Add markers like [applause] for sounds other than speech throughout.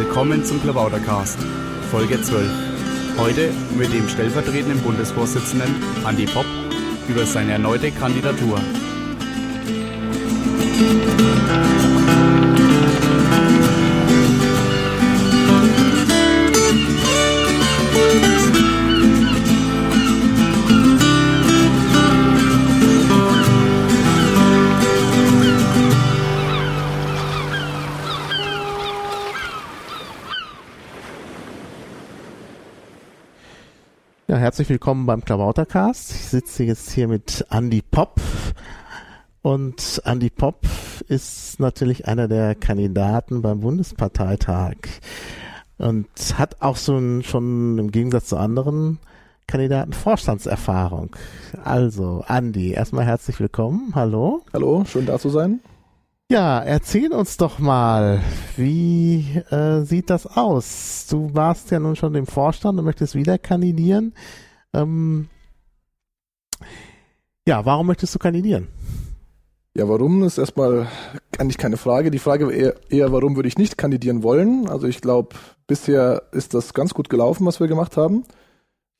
Willkommen zum Klabautercast, Folge 12. Heute mit dem stellvertretenden Bundesvorsitzenden Andi Popp über seine erneute Kandidatur. Ja, herzlich willkommen beim Klabautercast. Ich sitze jetzt hier mit Andy Popp. Und Andy Popp ist natürlich einer der Kandidaten beim Bundesparteitag und hat auch so ein, schon im Gegensatz zu anderen Kandidaten Vorstandserfahrung. Also, Andy, erstmal herzlich willkommen. Hallo. Hallo, schön da zu sein. Ja, erzähl uns doch mal, wie äh, sieht das aus? Du warst ja nun schon im Vorstand und möchtest wieder kandidieren. Ähm, ja, warum möchtest du kandidieren? Ja, warum ist erstmal eigentlich keine Frage. Die Frage eher, eher warum würde ich nicht kandidieren wollen? Also ich glaube, bisher ist das ganz gut gelaufen, was wir gemacht haben.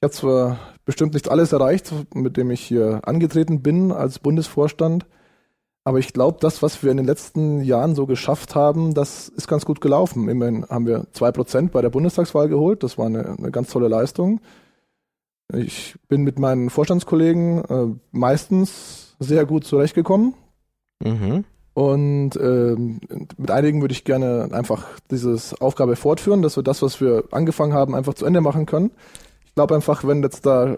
Ich habe zwar bestimmt nicht alles erreicht, mit dem ich hier angetreten bin als Bundesvorstand, aber ich glaube, das, was wir in den letzten Jahren so geschafft haben, das ist ganz gut gelaufen. Immerhin haben wir zwei Prozent bei der Bundestagswahl geholt. Das war eine, eine, ganz tolle Leistung. Ich bin mit meinen Vorstandskollegen äh, meistens sehr gut zurechtgekommen. Mhm. Und äh, mit einigen würde ich gerne einfach diese Aufgabe fortführen, dass wir das, was wir angefangen haben, einfach zu Ende machen können. Ich glaube einfach, wenn jetzt da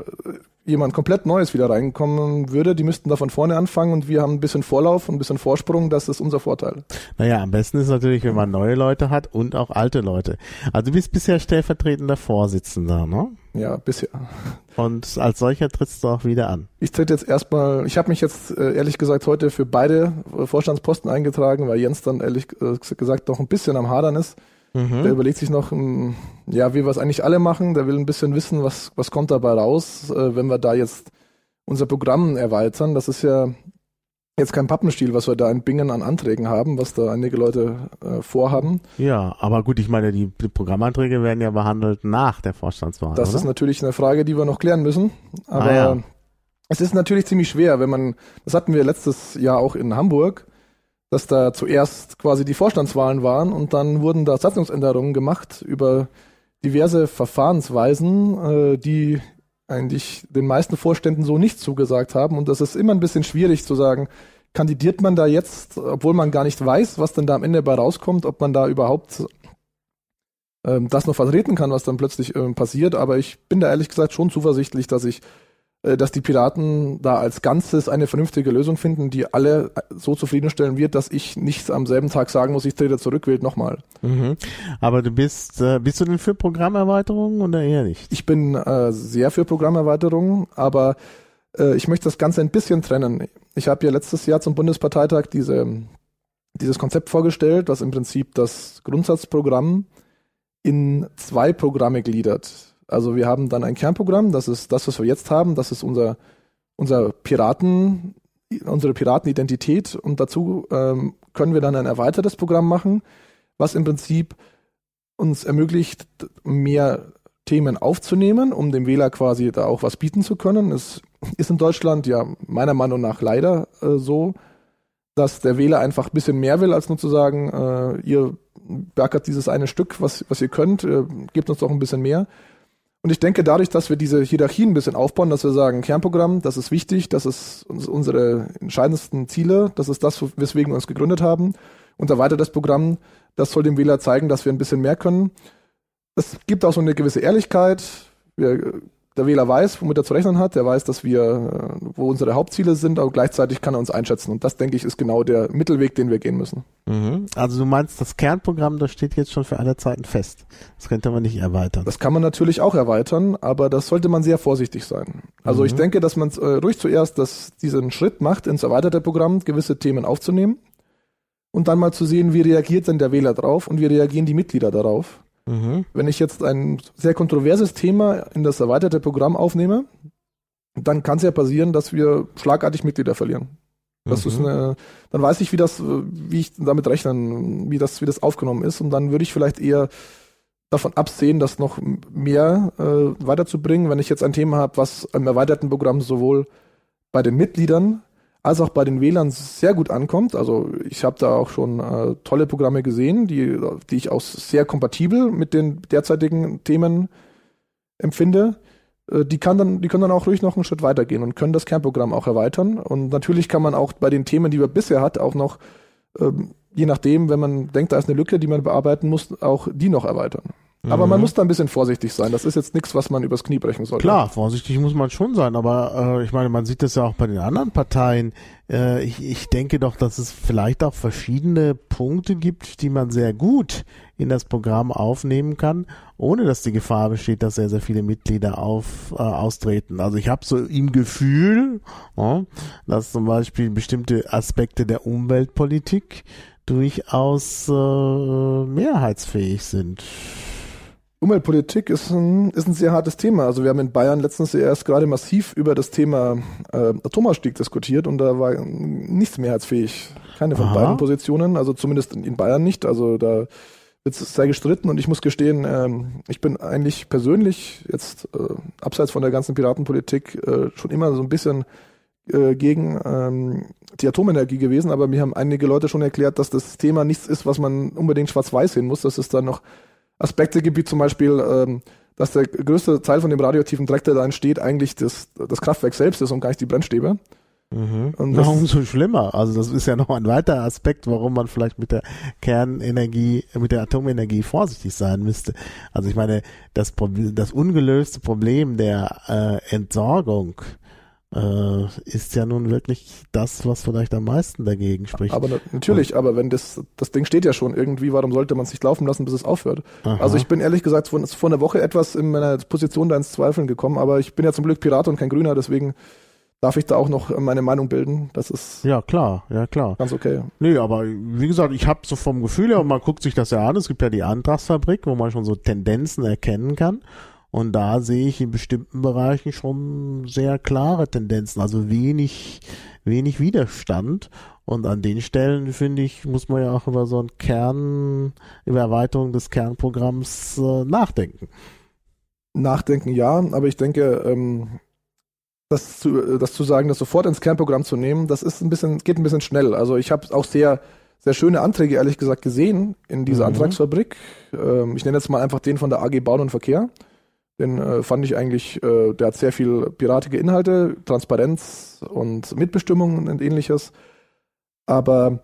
jemand komplett Neues wieder reinkommen würde, die müssten da von vorne anfangen und wir haben ein bisschen Vorlauf und ein bisschen Vorsprung, das ist unser Vorteil. Naja, am besten ist natürlich, wenn man neue Leute hat und auch alte Leute. Also du bist bisher stellvertretender Vorsitzender, ne? Ja, bisher. Und als solcher trittst du auch wieder an. Ich tritt jetzt erstmal, ich habe mich jetzt äh, ehrlich gesagt heute für beide Vorstandsposten eingetragen, weil Jens dann ehrlich äh, gesagt noch ein bisschen am Hadern ist. Mhm. Der überlegt sich noch, hm, ja, wie wir es eigentlich alle machen. Der will ein bisschen wissen, was, was kommt dabei raus, äh, wenn wir da jetzt unser Programm erweitern. Das ist ja jetzt kein Pappenstiel, was wir da in Bingen an Anträgen haben, was da einige Leute äh, vorhaben. Ja, aber gut, ich meine, die, die, Programmanträge werden ja behandelt nach der Vorstandswahl. Das oder? ist natürlich eine Frage, die wir noch klären müssen. Aber ah, ja. es ist natürlich ziemlich schwer, wenn man, das hatten wir letztes Jahr auch in Hamburg, dass da zuerst quasi die Vorstandswahlen waren und dann wurden da Satzungsänderungen gemacht über diverse Verfahrensweisen, äh, die eigentlich den meisten Vorständen so nicht zugesagt haben. Und das ist immer ein bisschen schwierig zu sagen, kandidiert man da jetzt, obwohl man gar nicht weiß, was denn da am Ende bei rauskommt, ob man da überhaupt ähm, das noch vertreten kann, was dann plötzlich ähm, passiert. Aber ich bin da ehrlich gesagt schon zuversichtlich, dass ich dass die Piraten da als Ganzes eine vernünftige Lösung finden, die alle äh, so zufriedenstellen wird, dass ich nicht am selben Tag sagen muss, ich trete zurück, wählt nochmal. Mhm. Aber du bist, äh, bist du denn für Programmerweiterungen oder eher nicht? Ich bin äh, sehr für Programmerweiterungen, aber äh, ich möchte das Ganze ein bisschen trennen. Ich habe ja letztes Jahr zum Bundesparteitag diese, dieses Konzept vorgestellt, was im Prinzip das Grundsatzprogramm in zwei Programme gliedert. Also wir haben dann ein Kernprogramm, das ist das, was wir jetzt haben, das ist unser, unser Piraten, unsere Piratenidentität und dazu ähm, können wir dann ein erweitertes Programm machen, was im Prinzip uns ermöglicht, mehr Themen aufzunehmen, um dem Wähler quasi da auch was bieten zu können. Es ist in Deutschland ja meiner Meinung nach leider äh, so, dass der Wähler einfach ein bisschen mehr will, als nur zu sagen, äh, ihr bergert dieses eine Stück, was, was ihr könnt, äh, gebt uns doch ein bisschen mehr. Und ich denke, dadurch, dass wir diese Hierarchien ein bisschen aufbauen, dass wir sagen, Kernprogramm, das ist wichtig, das ist unsere entscheidendsten Ziele, das ist das, weswegen wir uns gegründet haben. Und erweitertes Programm, das soll dem Wähler zeigen, dass wir ein bisschen mehr können. Es gibt auch so eine gewisse Ehrlichkeit. Wir der Wähler weiß, womit er zu rechnen hat, der weiß, dass wir, äh, wo unsere Hauptziele sind, aber gleichzeitig kann er uns einschätzen. Und das, denke ich, ist genau der Mittelweg, den wir gehen müssen. Mhm. Also du meinst, das Kernprogramm, das steht jetzt schon für alle Zeiten fest. Das könnte man nicht erweitern. Das kann man natürlich auch erweitern, aber das sollte man sehr vorsichtig sein. Also mhm. ich denke, dass man äh, ruhig zuerst das, diesen Schritt macht, ins erweiterte Programm gewisse Themen aufzunehmen und dann mal zu sehen, wie reagiert denn der Wähler drauf und wie reagieren die Mitglieder darauf. Mhm. Wenn ich jetzt ein sehr kontroverses Thema in das erweiterte Programm aufnehme, dann kann es ja passieren, dass wir schlagartig Mitglieder verlieren. Das mhm. ist eine, dann weiß ich, wie das, wie ich damit rechnen, wie das, wie das aufgenommen ist. Und dann würde ich vielleicht eher davon absehen, das noch mehr äh, weiterzubringen, wenn ich jetzt ein Thema habe, was im erweiterten Programm sowohl bei den Mitgliedern als auch bei den Wählern sehr gut ankommt. Also ich habe da auch schon äh, tolle Programme gesehen, die, die ich auch sehr kompatibel mit den derzeitigen Themen empfinde. Äh, die, kann dann, die können dann auch ruhig noch einen Schritt weitergehen und können das Kernprogramm auch erweitern. Und natürlich kann man auch bei den Themen, die man bisher hat, auch noch, ähm, je nachdem, wenn man denkt, da ist eine Lücke, die man bearbeiten muss, auch die noch erweitern. Aber man mhm. muss da ein bisschen vorsichtig sein. Das ist jetzt nichts, was man übers Knie brechen sollte. Klar, vorsichtig muss man schon sein. Aber äh, ich meine, man sieht das ja auch bei den anderen Parteien. Äh, ich, ich denke doch, dass es vielleicht auch verschiedene Punkte gibt, die man sehr gut in das Programm aufnehmen kann, ohne dass die Gefahr besteht, dass sehr, sehr viele Mitglieder auf, äh, austreten. Also ich habe so im Gefühl, ja, dass zum Beispiel bestimmte Aspekte der Umweltpolitik durchaus äh, mehrheitsfähig sind. Umweltpolitik ist ein, ist ein sehr hartes Thema. Also wir haben in Bayern letztens erst gerade massiv über das Thema äh, Atomausstieg diskutiert und da war nichts mehrheitsfähig. Keine von Aha. beiden Positionen, also zumindest in, Bayern nicht. Also da wird es sehr gestritten und ich muss gestehen, ähm, ich bin eigentlich persönlich jetzt äh, abseits von der ganzen Piratenpolitik äh, schon immer so ein bisschen äh, gegen ähm, die Atomenergie gewesen, aber mir haben einige Leute schon erklärt, dass das Thema nichts ist, was man unbedingt schwarz-weiß sehen muss, dass es da noch Aspekte gibt, wie zum Beispiel, ähm, dass der größte Teil von dem radioaktiven Dreck, der da entsteht, eigentlich das, das Kraftwerk selbst ist und gar nicht die Brennstäbe. Mhm. Und das [laughs] umso schlimmer. Also das ist ja noch ein weiterer Aspekt, warum man vielleicht mit der Kernenergie, mit der Atomenergie vorsichtig sein müsste. Also ich meine, das, das ungelöste Problem der äh, Entsorgung äh, ist ja nun wirklich das, was vielleicht am meisten dagegen spricht. Aber na, natürlich, aber wenn das, das Ding steht ja schon irgendwie, warum sollte man es nicht laufen lassen, bis es aufhört? Aha. Also ich bin ehrlich gesagt vor, vor einer Woche etwas in meiner Position da ins Zweifeln gekommen, aber ich bin ja zum Glück Pirat und kein Grüner, deswegen darf ich da auch noch meine Meinung bilden. Das ist ja klar, ja klar. Ganz okay. Nee, aber wie gesagt, ich habe so vom Gefühl her, man guckt sich das ja an, es gibt ja die Antragsfabrik, wo man schon so Tendenzen erkennen kann. Und da sehe ich in bestimmten Bereichen schon sehr klare Tendenzen, also wenig, wenig Widerstand. Und an den Stellen, finde ich, muss man ja auch über so einen Kern, über Erweiterung des Kernprogramms äh, nachdenken. Nachdenken ja, aber ich denke, ähm, das zu, das zu sagen, das sofort ins Kernprogramm zu nehmen, das ist ein bisschen, geht ein bisschen schnell. Also ich habe auch sehr, sehr schöne Anträge, ehrlich gesagt, gesehen in dieser mhm. Antragsfabrik. Ähm, ich nenne jetzt mal einfach den von der AG Bauen und Verkehr. Den äh, fand ich eigentlich, äh, der hat sehr viel piratige Inhalte, Transparenz und Mitbestimmung und ähnliches. Aber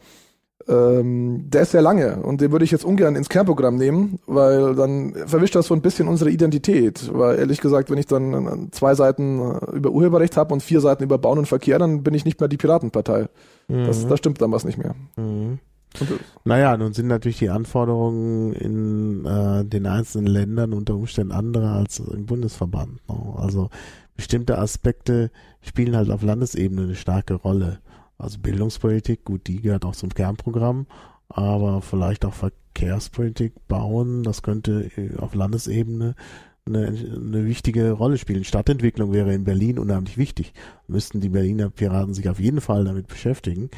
ähm, der ist sehr lange und den würde ich jetzt ungern ins Kernprogramm nehmen, weil dann verwischt das so ein bisschen unsere Identität. Weil ehrlich gesagt, wenn ich dann äh, zwei Seiten äh, über Urheberrecht habe und vier Seiten über Bauen und Verkehr, dann bin ich nicht mehr die Piratenpartei. Mhm. Das, da stimmt dann was nicht mehr. Mhm. Naja, nun sind natürlich die Anforderungen in äh, den einzelnen Ländern unter Umständen andere als im Bundesverband. Ne? Also bestimmte Aspekte spielen halt auf Landesebene eine starke Rolle. Also Bildungspolitik, gut, die gehört auch zum Kernprogramm, aber vielleicht auch Verkehrspolitik, Bauen, das könnte äh, auf Landesebene eine, eine wichtige Rolle spielen. Stadtentwicklung wäre in Berlin unheimlich wichtig. Müssten die Berliner Piraten sich auf jeden Fall damit beschäftigen.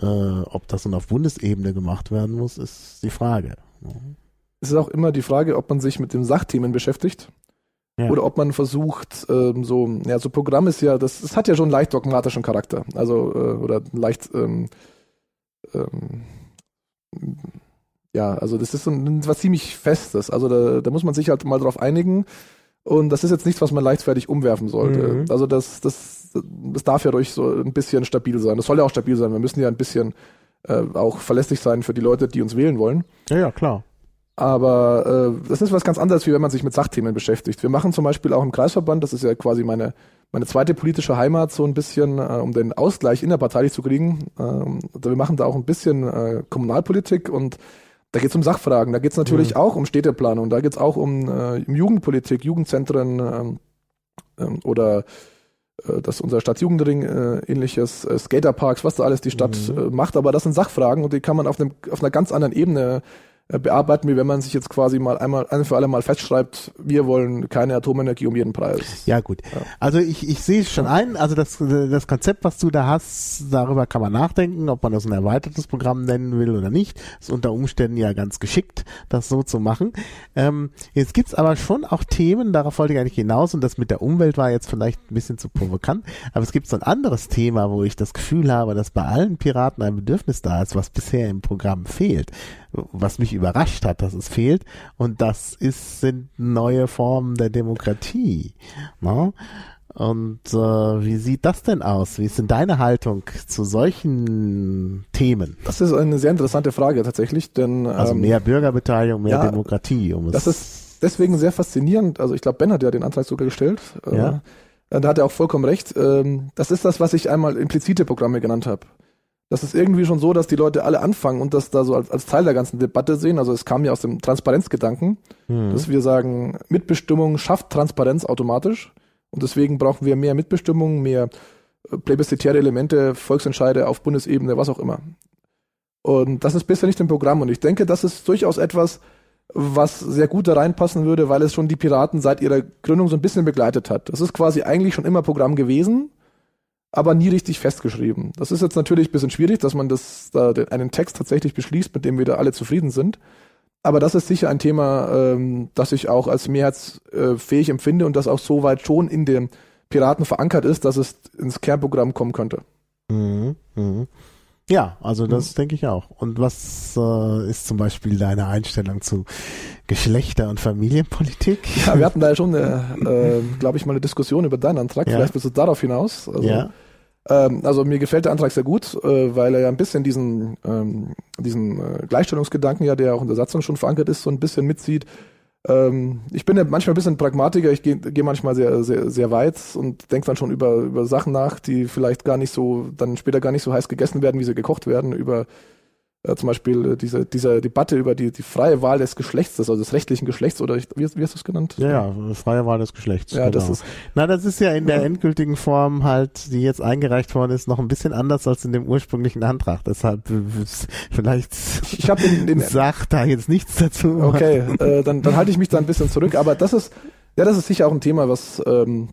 Äh, ob das dann auf Bundesebene gemacht werden muss, ist die Frage. Es ist auch immer die Frage, ob man sich mit den Sachthemen beschäftigt. Ja. Oder ob man versucht, ähm, so, ja, so Programm ist ja, das, das hat ja schon einen leicht dogmatischen Charakter. Also, äh, oder leicht, ähm, ähm, ja, also das ist so ein, was ziemlich Festes. Also da, da muss man sich halt mal drauf einigen. Und das ist jetzt nichts, was man leichtfertig umwerfen sollte. Mhm. Also das, das das darf ja ruhig so ein bisschen stabil sein. Das soll ja auch stabil sein. Wir müssen ja ein bisschen äh, auch verlässlich sein für die Leute, die uns wählen wollen. Ja, ja, klar. Aber äh, das ist was ganz anderes, wie wenn man sich mit Sachthemen beschäftigt. Wir machen zum Beispiel auch im Kreisverband, das ist ja quasi meine, meine zweite politische Heimat, so ein bisschen, äh, um den Ausgleich innerparteilich zu kriegen. Ähm, wir machen da auch ein bisschen äh, Kommunalpolitik und da geht es um Sachfragen. Da geht es natürlich mhm. auch um Städteplanung. Da geht es auch um, äh, um Jugendpolitik, Jugendzentren ähm, ähm, oder äh, dass unser Stadtjugendring äh, ähnliches, äh, Skaterparks, was da alles die Stadt mhm. äh, macht, aber das sind Sachfragen und die kann man auf, einem, auf einer ganz anderen Ebene äh, bearbeiten, wie wenn man sich jetzt quasi mal einmal ein für alle Mal festschreibt, wir wollen keine Atomenergie um jeden Preis. Ja gut. Ja. Also ich, ich sehe es schon ein, also das, das Konzept, was du da hast, darüber kann man nachdenken, ob man das ein erweitertes Programm nennen will oder nicht. Ist unter Umständen ja ganz geschickt, das so zu machen. Ähm, jetzt gibt's aber schon auch Themen, darauf wollte ich eigentlich hinaus, und das mit der Umwelt war jetzt vielleicht ein bisschen zu provokant, aber es gibt so ein anderes Thema, wo ich das Gefühl habe, dass bei allen Piraten ein Bedürfnis da ist, was bisher im Programm fehlt was mich überrascht hat, dass es fehlt. Und das ist, sind neue Formen der Demokratie. Ne? Und äh, wie sieht das denn aus? Wie ist denn deine Haltung zu solchen Themen? Das ist eine sehr interessante Frage tatsächlich, denn also ähm, mehr Bürgerbeteiligung, mehr ja, Demokratie. Um das ist deswegen sehr faszinierend. Also ich glaube, Ben hat ja den Antrag sogar gestellt. Äh, ja. Äh, da hat er auch vollkommen recht. Ähm, das ist das, was ich einmal implizite Programme genannt habe das ist irgendwie schon so, dass die Leute alle anfangen und das da so als, als Teil der ganzen Debatte sehen. Also es kam ja aus dem Transparenzgedanken, mhm. dass wir sagen, Mitbestimmung schafft Transparenz automatisch und deswegen brauchen wir mehr Mitbestimmung, mehr äh, plebiszitäre Elemente, Volksentscheide auf Bundesebene, was auch immer. Und das ist bisher nicht im Programm und ich denke, das ist durchaus etwas, was sehr gut da reinpassen würde, weil es schon die Piraten seit ihrer Gründung so ein bisschen begleitet hat. Das ist quasi eigentlich schon immer Programm gewesen aber nie richtig festgeschrieben. Das ist jetzt natürlich ein bisschen schwierig, dass man das, da einen Text tatsächlich beschließt, mit dem wir da alle zufrieden sind. Aber das ist sicher ein Thema, ähm, das ich auch als mehrheitsfähig empfinde und das auch so weit schon in den Piraten verankert ist, dass es ins Kernprogramm kommen könnte. Mhm, mh. Ja, also das mhm. denke ich auch. Und was äh, ist zum Beispiel deine Einstellung zu Geschlechter- und Familienpolitik? Ja, wir hatten da ja schon, äh, [laughs] äh, glaube ich, mal eine Diskussion über deinen Antrag. Ja. Vielleicht bist du darauf hinaus. Also, ja. Ähm, also mir gefällt der Antrag sehr gut, äh, weil er ja ein bisschen diesen, ähm, diesen äh, Gleichstellungsgedanken, ja, der auch in der Satzung schon verankert ist, so ein bisschen mitzieht. Ähm, ich bin ja manchmal ein bisschen Pragmatiker, ich gehe geh manchmal sehr, sehr, sehr weit und denke dann schon über, über Sachen nach, die vielleicht gar nicht so, dann später gar nicht so heiß gegessen werden, wie sie gekocht werden, über äh, zum Beispiel äh, diese, diese Debatte über die, die freie Wahl des Geschlechts, also des rechtlichen Geschlechts, oder wie, wie hast du es genannt? Ja, ja, freie Wahl des Geschlechts. Ja, genau. das ist. Na, das ist ja in der endgültigen Form halt, die jetzt eingereicht worden ist, noch ein bisschen anders als in dem ursprünglichen Antrag. Deshalb vielleicht ich hab den, den [laughs] sag da jetzt nichts dazu. Okay, äh, dann, dann halte ich mich da ein bisschen zurück, aber das ist, ja, das ist sicher auch ein Thema, was ähm, hm,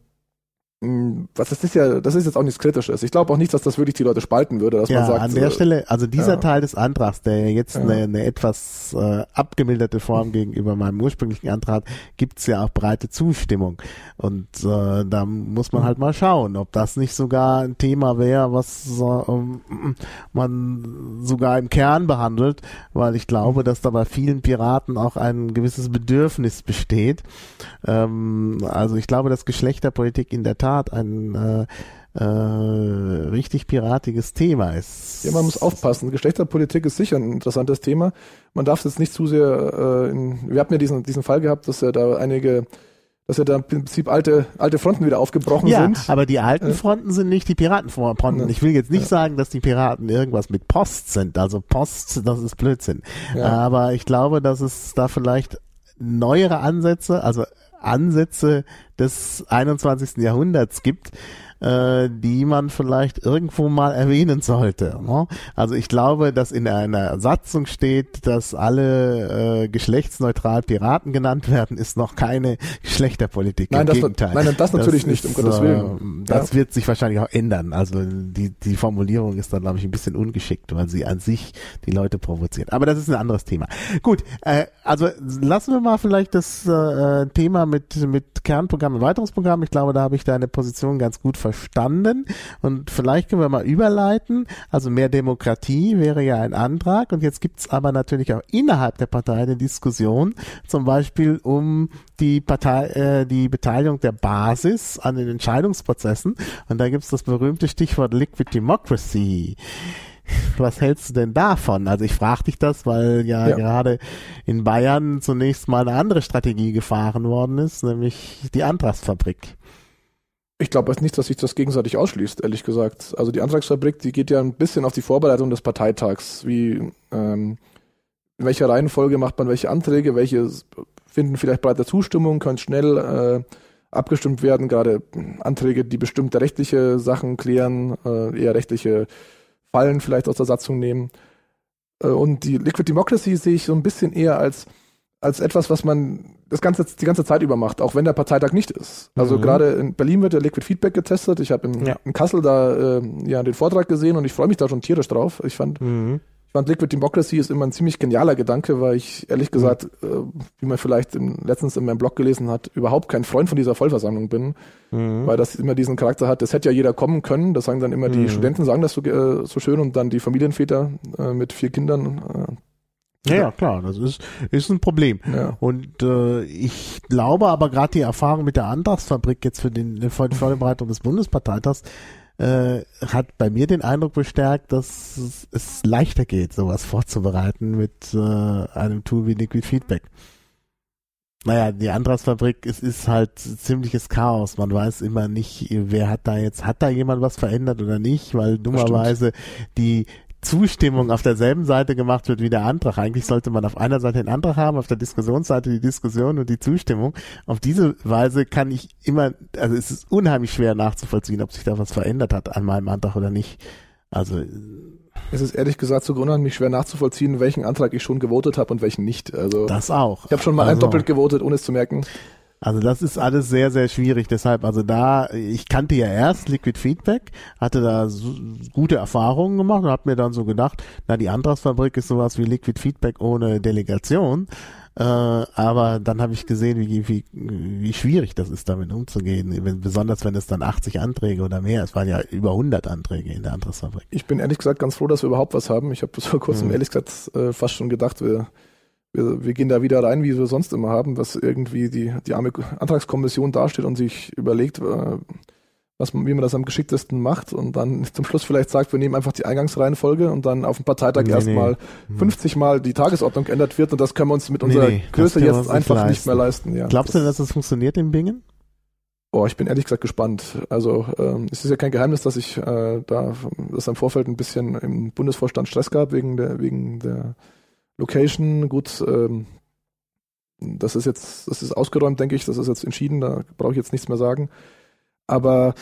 was das ist ja, das ist jetzt auch nichts Kritisches. Ich glaube auch nicht, dass das wirklich die Leute spalten würde, dass ja, man sagt. An der äh, Stelle, also dieser ja. Teil des Antrags, der jetzt ja. eine, eine, etwas äh, abgemilderte Form gegenüber meinem ursprünglichen Antrag, gibt's ja auch breite Zustimmung. Und äh, da muss man halt mal schauen, ob das nicht sogar ein Thema wäre, was äh, man sogar im Kern behandelt, weil ich glaube, dass da bei vielen Piraten auch ein gewisses Bedürfnis besteht. Ähm, also ich glaube, dass Geschlechterpolitik in der Tat Tat ein äh, äh, richtig piratiges Thema ist. Ja, man muss aufpassen. Geschlechterpolitik ist sicher ein interessantes Thema. Man darf es jetzt nicht zu sehr äh, in, wir hatten ja diesen, diesen Fall gehabt, dass ja da einige dass ja da im Prinzip alte, alte Fronten wieder aufgebrochen ja, sind. aber die alten Fronten sind nicht die Piratenfronten. Ja. Ich will jetzt nicht ja. sagen, dass die Piraten irgendwas mit Post sind. Also Post, das ist Blödsinn. Ja. Aber ich glaube, dass es da vielleicht neuere Ansätze, also Ansätze des 21. Jahrhunderts gibt, äh, die man vielleicht irgendwo mal erwähnen sollte. Ne? Also ich glaube, dass in einer Satzung steht, dass alle äh, geschlechtsneutral Piraten genannt werden, ist noch keine Geschlechterpolitik. Nein, Im das, Gegenteil. Nein, das natürlich das nicht, ist, um Gottes Willen. Äh, das ja. wird sich wahrscheinlich auch ändern. Also die, die Formulierung ist dann, glaube ich, ein bisschen ungeschickt, weil sie an sich die Leute provoziert. Aber das ist ein anderes Thema. Gut, äh, also lassen wir mal vielleicht das äh, Thema mit, mit Kernprogramm, Erweiterungsprogramm. Ich glaube, da habe ich deine Position ganz gut verstanden. Und vielleicht können wir mal überleiten. Also mehr Demokratie wäre ja ein Antrag. Und jetzt gibt es aber natürlich auch innerhalb der Partei eine Diskussion, zum Beispiel um die Partei, äh, die Beteiligung der Basis an den Entscheidungsprozessen. Und da gibt es das berühmte Stichwort Liquid Democracy. Was hältst du denn davon? Also ich frage dich das, weil ja, ja, gerade in Bayern zunächst mal eine andere Strategie gefahren worden ist, nämlich die Antragsfabrik. Ich glaube nicht, dass sich das gegenseitig ausschließt, ehrlich gesagt. Also die Antragsfabrik, die geht ja ein bisschen auf die Vorbereitung des Parteitags. Wie, ähm, in welcher Reihenfolge macht man welche Anträge, welche finden vielleicht breite Zustimmung, können schnell äh, abgestimmt werden, gerade Anträge, die bestimmte rechtliche Sachen klären, äh, eher rechtliche Fallen vielleicht aus der Satzung nehmen. Äh, und die Liquid Democracy sehe ich so ein bisschen eher als, als etwas, was man das ganze, die ganze Zeit über macht, auch wenn der Parteitag nicht ist. Also mhm. gerade in Berlin wird der Liquid Feedback getestet. Ich habe in, ja. in, Kassel da äh, ja den Vortrag gesehen und ich freue mich da schon tierisch drauf. Ich fand, mhm. ich fand Liquid Democracy ist immer ein ziemlich genialer Gedanke, weil ich ehrlich gesagt, mhm. äh, wie man vielleicht in, letztens in meinem Blog gelesen hat, überhaupt kein Freund von dieser Vollversammlung bin, mhm. weil das immer diesen Charakter hat. Das hätte ja jeder kommen können. Das sagen dann immer die mhm. Studenten, sagen das so, äh, so schön und dann die Familienväter äh, mit vier Kindern. Ja, ja, klar, das ist, ist ein Problem. Ja. Und äh, ich glaube aber gerade die Erfahrung mit der Antragsfabrik jetzt für, den, für die Vorbereitung des Bundesparteitags äh, hat bei mir den Eindruck bestärkt, dass es, es leichter geht, sowas vorzubereiten mit äh, einem Tool wie Liquid Feedback. Naja, die Antragsfabrik, es ist halt ziemliches Chaos. Man weiß immer nicht, wer hat da jetzt, hat da jemand was verändert oder nicht, weil dummerweise die Zustimmung auf derselben Seite gemacht wird wie der Antrag. Eigentlich sollte man auf einer Seite den Antrag haben, auf der Diskussionsseite die Diskussion und die Zustimmung. Auf diese Weise kann ich immer, also es ist unheimlich schwer nachzuvollziehen, ob sich da was verändert hat an meinem Antrag oder nicht. Also es ist ehrlich gesagt sogar unheimlich schwer nachzuvollziehen, welchen Antrag ich schon gewotet habe und welchen nicht. Also das auch. Ich habe schon mal also, ein doppelt gewotet, ohne es zu merken. Also das ist alles sehr, sehr schwierig. Deshalb, also da, ich kannte ja erst Liquid Feedback, hatte da so, gute Erfahrungen gemacht und habe mir dann so gedacht, na, die Antragsfabrik ist sowas wie Liquid Feedback ohne Delegation. Äh, aber dann habe ich gesehen, wie, wie, wie schwierig das ist, damit umzugehen. Besonders wenn es dann 80 Anträge oder mehr, es waren ja über 100 Anträge in der Antragsfabrik. Ich bin ehrlich gesagt ganz froh, dass wir überhaupt was haben. Ich habe bis [laughs] vor kurzem mhm. ehrlich gesagt äh, fast schon gedacht, wir wir, wir gehen da wieder rein, wie wir sonst immer haben, was irgendwie die, die arme Antragskommission dasteht und sich überlegt, äh, was, wie man das am geschicktesten macht und dann [laughs] zum Schluss vielleicht sagt, wir nehmen einfach die Eingangsreihenfolge und dann auf dem Parteitag nee, erstmal nee. 50 hm. Mal die Tagesordnung geändert wird und das können wir uns mit unserer nee, Größe jetzt einfach nicht, nicht, mehr leisten. Ja, Glaubst du, dass das funktioniert in Bingen? Oh, ich bin ehrlich gesagt gespannt. Also ähm, es ist ja kein Geheimnis, dass ich äh, da das im Vorfeld ein bisschen im Bundesvorstand Stress gab wegen der wegen der Location, gut, ähm, das ist jetzt, das ist ausgeräumt, denke ich, das ist jetzt entschieden, da brauche ich jetzt nichts mehr sagen. Aber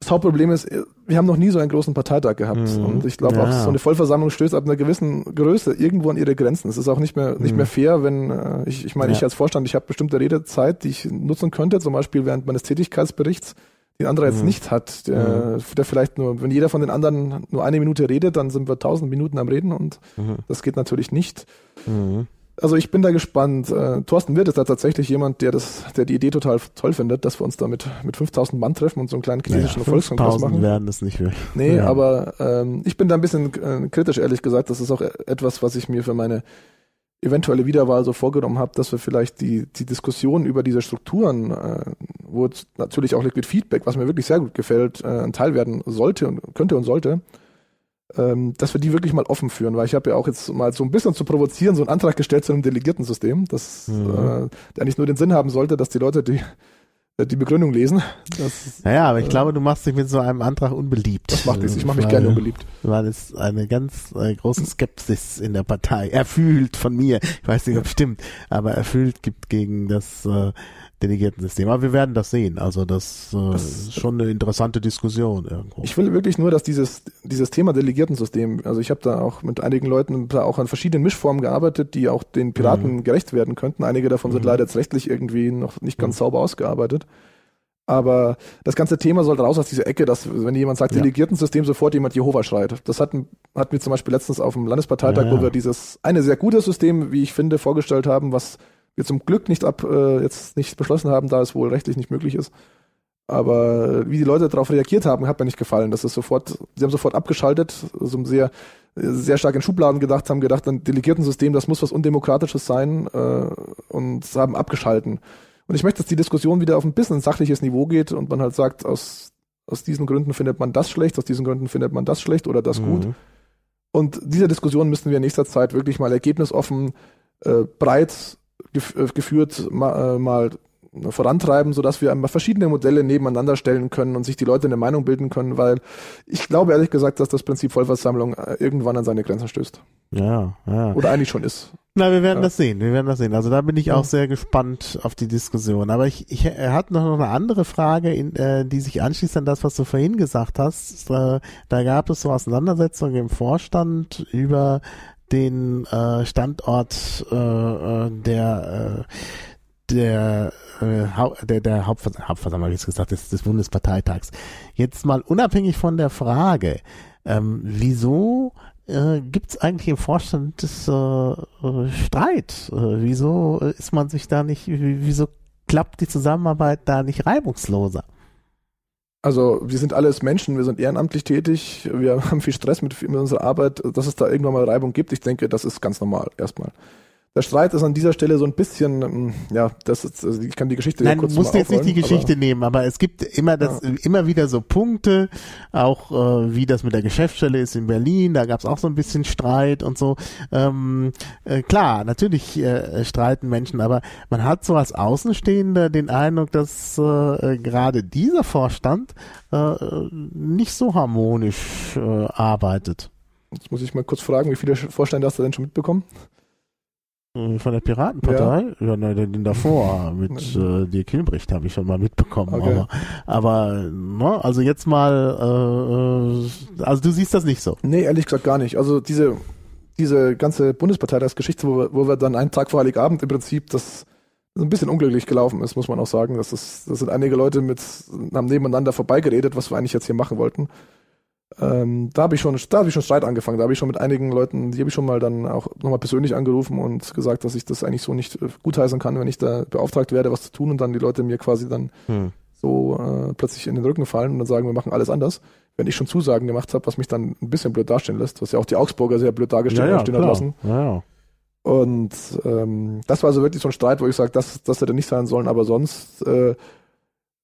das Hauptproblem ist, wir haben noch nie so einen großen Parteitag gehabt. Mhm. Und ich glaube ja. auch, so eine Vollversammlung stößt ab einer gewissen Größe irgendwo an ihre Grenzen. Es ist auch nicht mehr, nicht mhm. mehr fair, wenn, äh, ich, ich meine, ja. ich als Vorstand, ich habe bestimmte Redezeit, die ich nutzen könnte, zum Beispiel während meines Tätigkeitsberichts, den anderer jetzt mhm. nicht hat, der, mhm. der, vielleicht nur, wenn jeder von den anderen nur eine Minute redet, dann sind wir tausend Minuten am Reden und mhm. das geht natürlich nicht. Mhm. Also ich bin da gespannt. Äh, Thorsten Wirth ist da tatsächlich jemand, der das, der die Idee total toll findet, dass wir uns da mit, mit 5000 Mann treffen und so einen kleinen chinesischen naja, Volkskongress machen. werden das nicht wirklich. Nee, ja. aber ähm, ich bin da ein bisschen äh, kritisch, ehrlich gesagt. Das ist auch etwas, was ich mir für meine eventuelle Wiederwahl so vorgenommen habe, dass wir vielleicht die, die Diskussion über diese Strukturen, äh, wo natürlich auch Liquid Feedback, was mir wirklich sehr gut gefällt, äh, ein Teil werden sollte und könnte und sollte, ähm, dass wir die wirklich mal offen führen, weil ich habe ja auch jetzt mal so ein bisschen zu provozieren so einen Antrag gestellt zu einem Delegierten-System, das mhm. äh, der nicht nur den Sinn haben sollte, dass die Leute die die Begründung lesen. Das, naja, aber ich äh, glaube, du machst dich mit so einem Antrag unbeliebt. Das macht nichts, ich mache mich gerne unbeliebt. Weil es eine ganz äh, große Skepsis in der Partei erfüllt von mir, ich weiß nicht, ob es stimmt, aber erfüllt gibt gegen das äh, Delegiertensystem. Aber wir werden das sehen. Also das, äh, das ist schon eine interessante Diskussion irgendwo. Ich will wirklich nur, dass dieses, dieses Thema Delegiertensystem, also ich habe da auch mit einigen Leuten da auch an verschiedenen Mischformen gearbeitet, die auch den Piraten mhm. gerecht werden könnten. Einige davon mhm. sind leider jetzt rechtlich irgendwie noch nicht ganz mhm. sauber ausgearbeitet. Aber das ganze Thema soll raus aus dieser Ecke, dass, wenn jemand sagt, ja. Delegiertensystem, sofort jemand Jehova schreit. Das hatten, hatten wir zum Beispiel letztens auf dem Landesparteitag, ja, ja. wo wir dieses eine sehr gute System, wie ich finde, vorgestellt haben, was wir zum Glück nicht ab, äh, jetzt nicht beschlossen haben, da es wohl rechtlich nicht möglich ist. Aber wie die Leute darauf reagiert haben, hat mir nicht gefallen. Das ist sofort, sie haben sofort abgeschaltet, also sehr, sehr stark in Schubladen gedacht, haben gedacht, ein Delegiertensystem, das muss was Undemokratisches sein äh, und haben abgeschalten. Und ich möchte, dass die Diskussion wieder auf ein bisschen sachliches Niveau geht und man halt sagt, aus, aus diesen Gründen findet man das schlecht, aus diesen Gründen findet man das schlecht oder das mhm. gut. Und diese Diskussion müssen wir in nächster Zeit wirklich mal ergebnisoffen, äh, breit gef äh, geführt ma, äh, mal vorantreiben, sodass wir einmal verschiedene Modelle nebeneinander stellen können und sich die Leute eine Meinung bilden können, weil ich glaube ehrlich gesagt, dass das Prinzip Vollversammlung äh, irgendwann an seine Grenzen stößt. Ja, ja. Oder eigentlich schon ist. Na, wir werden ja. das sehen, wir werden das sehen. Also da bin ich ja. auch sehr gespannt auf die Diskussion. Aber ich, ich er hat noch eine andere Frage, in, äh, die sich anschließt an das, was du vorhin gesagt hast. Äh, da gab es so Auseinandersetzungen im Vorstand über den äh, Standort äh, äh der äh, der, äh, der, der Hauptvers Hauptversammlung, wie es gesagt, des, des Bundesparteitags. Jetzt mal unabhängig von der Frage, ähm, wieso äh, gibt es eigentlich im Vorstand äh, äh, Streit? Äh, wieso ist man sich da nicht, wieso klappt die Zusammenarbeit da nicht reibungsloser? Also wir sind alles Menschen, wir sind ehrenamtlich tätig, wir [laughs] haben viel Stress mit, mit unserer Arbeit, dass es da irgendwann mal Reibung gibt. Ich denke, das ist ganz normal erstmal. Der Streit ist an dieser Stelle so ein bisschen, ähm, ja, das ist, also ich kann die Geschichte Nein, ja kurz musst jetzt nicht die Geschichte nehmen, aber es gibt immer das, ja. immer wieder so Punkte, auch äh, wie das mit der Geschäftsstelle ist in Berlin, da gab es auch so ein bisschen Streit und so. Ähm, äh, klar, natürlich äh, streiten Menschen, aber man hat so als Außenstehender den Eindruck, dass äh, gerade dieser Vorstand äh, nicht so harmonisch äh, arbeitet. Jetzt muss ich mal kurz fragen, wie viele Vorstände hast du denn schon mitbekommen? Von der Piratenpartei? Ja, ja nein, den davor mit [laughs] äh, Dirk Hilbricht habe ich schon mal mitbekommen. Okay. Aber, aber ne, also jetzt mal, äh, äh, also du siehst das nicht so. Nee, ehrlich gesagt gar nicht. Also diese, diese ganze Bundesparteitagsgeschichte, wo, wir, wo wir dann einen Tag vor Heiligabend im Prinzip das ein bisschen unglücklich gelaufen ist, muss man auch sagen. Das, ist, das sind einige Leute mit, haben nebeneinander vorbeigeredet, was wir eigentlich jetzt hier machen wollten. Ähm, da habe ich schon, da habe ich schon Streit angefangen. Da habe ich schon mit einigen Leuten, die habe ich schon mal dann auch nochmal persönlich angerufen und gesagt, dass ich das eigentlich so nicht äh, gutheißen kann, wenn ich da beauftragt werde, was zu tun und dann die Leute mir quasi dann hm. so äh, plötzlich in den Rücken fallen und dann sagen, wir machen alles anders. Wenn ich schon Zusagen gemacht habe, was mich dann ein bisschen blöd darstellen lässt, was ja auch die Augsburger sehr blöd dargestellt ja, ja, stehen hat lassen. Ja, ja. Und ähm, das war so wirklich so ein Streit, wo ich sage, das, das hätte nicht sein sollen, aber sonst äh,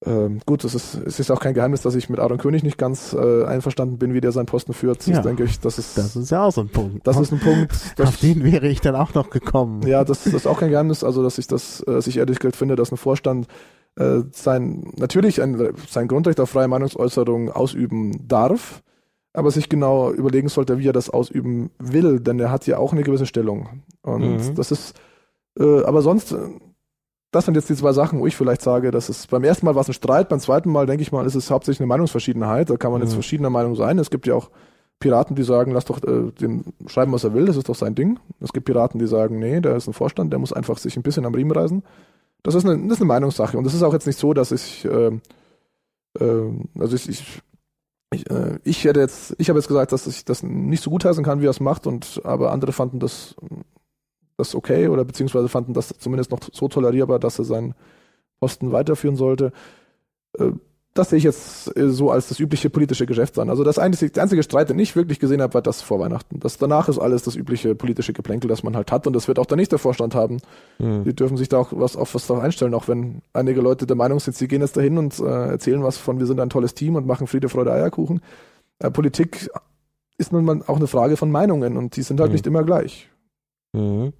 ähm, gut, es ist, es ist auch kein Geheimnis, dass ich mit Aaron König nicht ganz äh, einverstanden bin, wie der seinen Posten führt. Das ja, denke ich, das ist, das ist ja auch so ein Punkt. Das ist ein Punkt. [laughs] Das, Auf den wäre ich dann auch noch gekommen. Ja, das, das ist auch kein Geheimnis. Also, dass ich das, äh, dass ich ehrlich gesagt finde, dass ein Vorstand äh, sein, natürlich ein, sein Grundrecht auf freie Meinungsäußerung ausüben darf, aber sich genau überlegen sollte, wie er das ausüben will, denn er hat ja auch eine gewisse Stellung. Und mhm. das ist, äh, aber sonst, das sind jetzt die zwei Sachen, wo ich vielleicht sage, dass es beim ersten Mal war es ein Streit, beim zweiten Mal denke ich mal, ist es hauptsächlich eine Meinungsverschiedenheit. Da kann man mhm. jetzt verschiedener Meinung sein. Es gibt ja auch Piraten, die sagen, lass doch äh, dem schreiben, was er will, das ist doch sein Ding. Es gibt Piraten, die sagen, nee, der ist ein Vorstand, der muss einfach sich ein bisschen am Riemen reißen. Das ist eine, das ist eine Meinungssache. Und das ist auch jetzt nicht so, dass ich, äh, äh, also ich, ich ich, äh, ich hätte jetzt, ich habe jetzt gesagt, dass ich das nicht so gut heißen kann, wie er es macht, und aber andere fanden das das okay oder beziehungsweise fanden das zumindest noch so tolerierbar, dass er seinen Posten weiterführen sollte. Äh, das sehe ich jetzt äh, so als das übliche politische Geschäft an. Also das einzige, der einzige Streit, den ich wirklich gesehen habe, war das vor Weihnachten. Das danach ist alles das übliche politische Geplänkel, das man halt hat und das wird auch der nächste Vorstand haben. Mhm. Die dürfen sich da auch was auf was da einstellen, auch wenn einige Leute der Meinung sind, sie gehen jetzt dahin und äh, erzählen was von, wir sind ein tolles Team und machen Friede, Freude, Eierkuchen. Äh, Politik ist nun mal auch eine Frage von Meinungen und die sind halt mhm. nicht immer gleich. Mhm.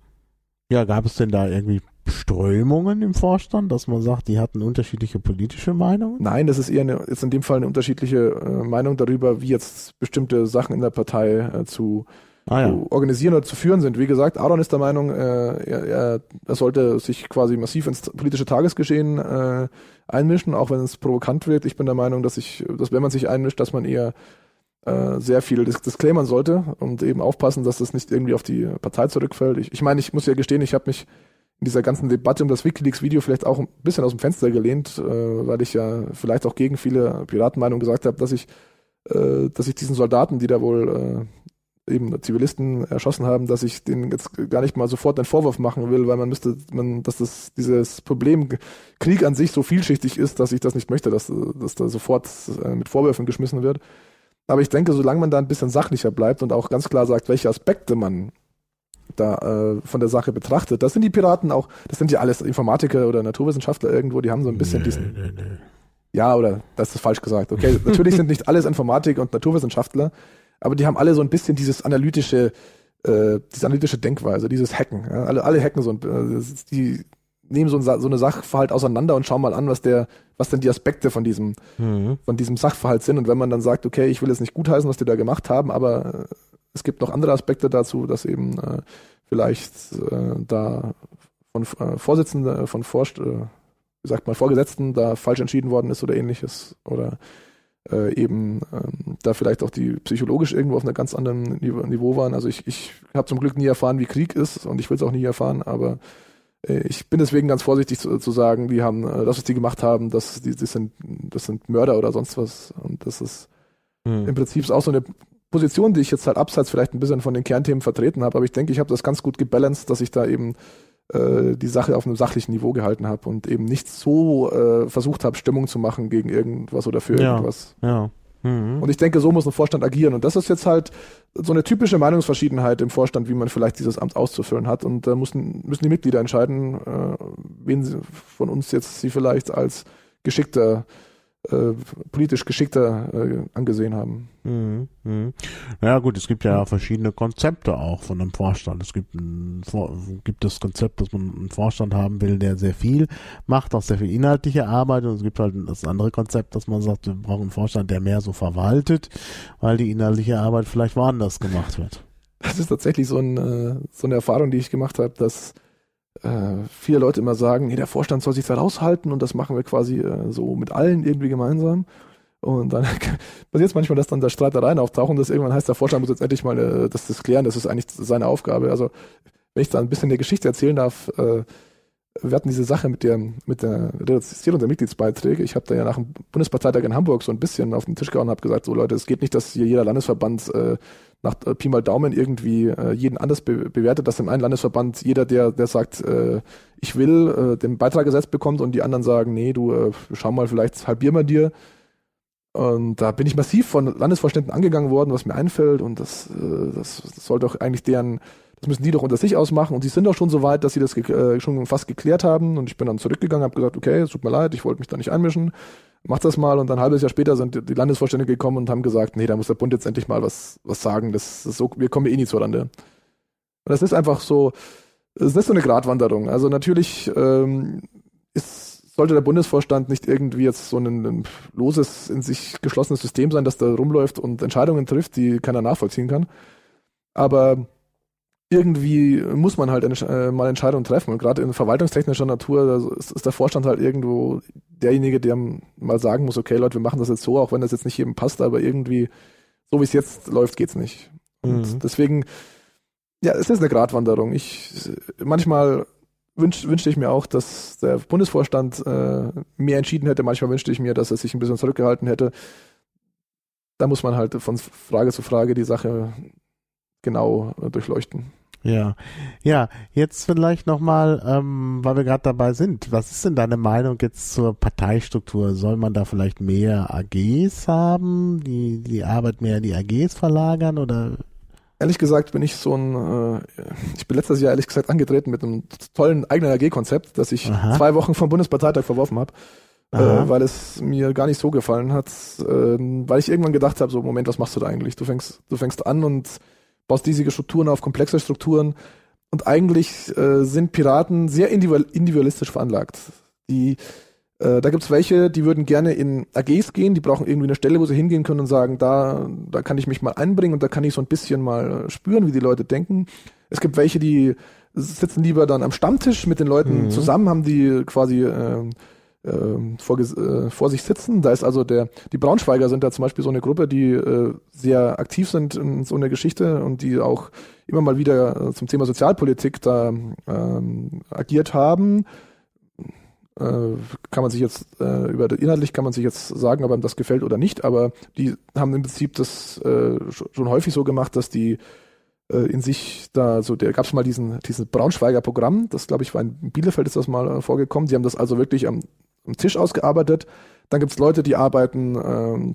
Ja, gab es denn da irgendwie Strömungen im Vorstand, dass man sagt, die hatten unterschiedliche politische Meinungen? Nein, das ist eher eine, jetzt in dem Fall eine unterschiedliche äh, Meinung darüber, wie jetzt bestimmte Sachen in der Partei äh, zu, ah, ja. zu, organisieren oder zu führen sind. Wie gesagt, Aaron ist der Meinung, äh, er, er, sollte sich quasi massiv ins politische Tagesgeschehen äh, einmischen, auch wenn es provokant wird. Ich bin der Meinung, dass ich, dass wenn man sich einmischt, dass man eher äh, sehr viel dis disclaimern sollte und eben aufpassen, dass das nicht irgendwie auf die Partei zurückfällt. Ich, ich meine, ich muss ja gestehen, ich habe mich in dieser ganzen Debatte um das Wikileaks-Video vielleicht auch ein bisschen aus dem Fenster gelehnt, äh, weil ich ja vielleicht auch gegen viele Piratenmeinungen gesagt habe, dass ich, äh, dass ich diesen Soldaten, die da wohl äh, eben Zivilisten erschossen haben, dass ich denen jetzt gar nicht mal sofort einen Vorwurf machen will, weil man müsste, man, dass das dieses Problem Krieg an sich so vielschichtig ist, dass ich das nicht möchte, dass, dass da sofort äh, mit Vorwürfen geschmissen wird. Aber ich denke, solange man da ein bisschen sachlicher bleibt und auch ganz klar sagt, welche Aspekte man da äh, von der Sache betrachtet, das sind die Piraten auch, das sind ja alles Informatiker oder Naturwissenschaftler irgendwo, die haben so ein bisschen nee, diesen. Nee, nee. Ja, oder das ist falsch gesagt. Okay, [laughs] natürlich sind nicht alles Informatik und Naturwissenschaftler, aber die haben alle so ein bisschen dieses analytische, äh, diese analytische Denkweise, dieses Hacken. Ja? Alle, alle hacken so ein, äh, die nehmen so, ein, so eine Sachverhalt auseinander und schauen mal an, was der, was denn die Aspekte von diesem, mhm. von diesem Sachverhalt sind. Und wenn man dann sagt, okay, ich will jetzt nicht gutheißen, was die da gemacht haben, aber äh, es gibt noch andere Aspekte dazu, dass eben äh, vielleicht äh, da von äh, Vorsitzenden, von Vorst äh, wie sagt man, Vorgesetzten da falsch entschieden worden ist oder ähnliches. Oder äh, eben ähm, da vielleicht auch die psychologisch irgendwo auf einem ganz anderen Niveau waren. Also ich, ich habe zum Glück nie erfahren, wie Krieg ist und ich will es auch nie erfahren, aber äh, ich bin deswegen ganz vorsichtig zu, zu sagen, die haben, äh, das, was die gemacht haben, das, die, das, sind, das sind Mörder oder sonst was. Und das ist mhm. im Prinzip auch so eine Position, die ich jetzt halt abseits vielleicht ein bisschen von den Kernthemen vertreten habe, aber ich denke, ich habe das ganz gut gebalanced, dass ich da eben äh, die Sache auf einem sachlichen Niveau gehalten habe und eben nicht so äh, versucht habe, Stimmung zu machen gegen irgendwas oder für ja, irgendwas. Ja. Mhm. Und ich denke, so muss ein Vorstand agieren. Und das ist jetzt halt so eine typische Meinungsverschiedenheit im Vorstand, wie man vielleicht dieses Amt auszufüllen hat. Und da müssen, müssen die Mitglieder entscheiden, äh, wen sie von uns jetzt sie vielleicht als geschickter äh, politisch geschickter äh, angesehen haben. Mhm, mh. Ja gut, es gibt ja verschiedene Konzepte auch von einem Vorstand. Es gibt, ein, gibt das Konzept, dass man einen Vorstand haben will, der sehr viel macht, auch sehr viel inhaltliche Arbeit. Und es gibt halt das andere Konzept, dass man sagt, wir brauchen einen Vorstand, der mehr so verwaltet, weil die inhaltliche Arbeit vielleicht woanders gemacht wird. Das ist tatsächlich so, ein, äh, so eine Erfahrung, die ich gemacht habe, dass äh, viele Leute immer sagen, nee, der Vorstand soll sich da raushalten und das machen wir quasi äh, so mit allen irgendwie gemeinsam. Und dann [laughs] passiert es manchmal, dass dann da Streitereien auftauchen, dass irgendwann heißt, der Vorstand muss jetzt endlich mal äh, das, das klären, das ist eigentlich seine Aufgabe. Also wenn ich da ein bisschen der Geschichte erzählen darf, äh, wir hatten diese Sache mit der, mit der Reduzierung der Mitgliedsbeiträge. Ich habe da ja nach dem Bundesparteitag in Hamburg so ein bisschen auf den Tisch gehauen und habe gesagt, so Leute, es geht nicht, dass hier jeder Landesverband äh, nach äh, Pi mal Daumen irgendwie äh, jeden anders be bewertet, dass im einen Landesverband jeder, der, der sagt, äh, ich will, äh, den Beitrag gesetzt bekommt und die anderen sagen, nee, du äh, schau mal, vielleicht halbier mal dir. Und da bin ich massiv von Landesvorständen angegangen worden, was mir einfällt und das, äh, das, das soll doch eigentlich deren das müssen die doch unter sich ausmachen und sie sind auch schon so weit, dass sie das äh, schon fast geklärt haben und ich bin dann zurückgegangen, habe gesagt, okay, es tut mir leid, ich wollte mich da nicht einmischen, mach das mal und dann ein halbes Jahr später sind die Landesvorstände gekommen und haben gesagt, nee, da muss der Bund jetzt endlich mal was, was sagen, das ist so, wir kommen eh nie zurande. Und das ist einfach so, es ist so eine Gratwanderung. Also natürlich ähm, ist, sollte der Bundesvorstand nicht irgendwie jetzt so ein, ein loses, in sich geschlossenes System sein, das da rumläuft und Entscheidungen trifft, die keiner nachvollziehen kann. Aber irgendwie muss man halt äh, mal Entscheidungen treffen. Und gerade in verwaltungstechnischer Natur ist, ist, der Vorstand halt irgendwo derjenige, der mal sagen muss, okay Leute, wir machen das jetzt so, auch wenn das jetzt nicht jedem passt, aber irgendwie, so wie es jetzt läuft, geht's nicht. Und mhm. deswegen, ja, es ist eine Gratwanderung. Ich manchmal wünsch, wünschte ich mir auch, dass der Bundesvorstand äh, mehr entschieden hätte. Manchmal wünschte ich mir, dass er sich ein bisschen zurückgehalten hätte. Da muss man halt von Frage zu Frage die Sache genau äh, durchleuchten. Ja, ja, jetzt vielleicht nochmal, ähm, weil wir gerade dabei sind, was ist denn deine Meinung jetzt zur Parteistruktur? Soll man da vielleicht mehr AGs haben, die die Arbeit mehr in die AGs verlagern oder? Ehrlich gesagt bin ich so ein, äh, ich bin letztes Jahr ehrlich gesagt angetreten mit einem tollen eigenen AG-Konzept, das ich Aha. zwei Wochen vom Bundesparteitag verworfen habe. Äh, weil es mir gar nicht so gefallen hat, äh, weil ich irgendwann gedacht habe, so Moment, was machst du da eigentlich? Du fängst, du fängst an und baust riesige Strukturen auf, komplexe Strukturen. Und eigentlich äh, sind Piraten sehr individualistisch veranlagt. Die, äh, da gibt's welche, die würden gerne in AGs gehen, die brauchen irgendwie eine Stelle, wo sie hingehen können und sagen, da, da kann ich mich mal einbringen und da kann ich so ein bisschen mal spüren, wie die Leute denken. Es gibt welche, die sitzen lieber dann am Stammtisch mit den Leuten mhm. zusammen, haben die quasi äh, äh, vor, äh, vor sich sitzen. Da ist also der, die Braunschweiger sind da zum Beispiel so eine Gruppe, die äh, sehr aktiv sind in so einer Geschichte und die auch immer mal wieder äh, zum Thema Sozialpolitik da ähm, agiert haben. Äh, kann man sich jetzt äh, über inhaltlich kann man sich jetzt sagen, ob einem das gefällt oder nicht, aber die haben im Prinzip das schon häufig so gemacht, dass die in sich da so, der gab es mal diesen, diesen Braunschweiger Programm, das glaube ich war in Bielefeld ist das mal vorgekommen. Die haben das also wirklich am am Tisch ausgearbeitet. Dann gibt es Leute, die arbeiten ähm,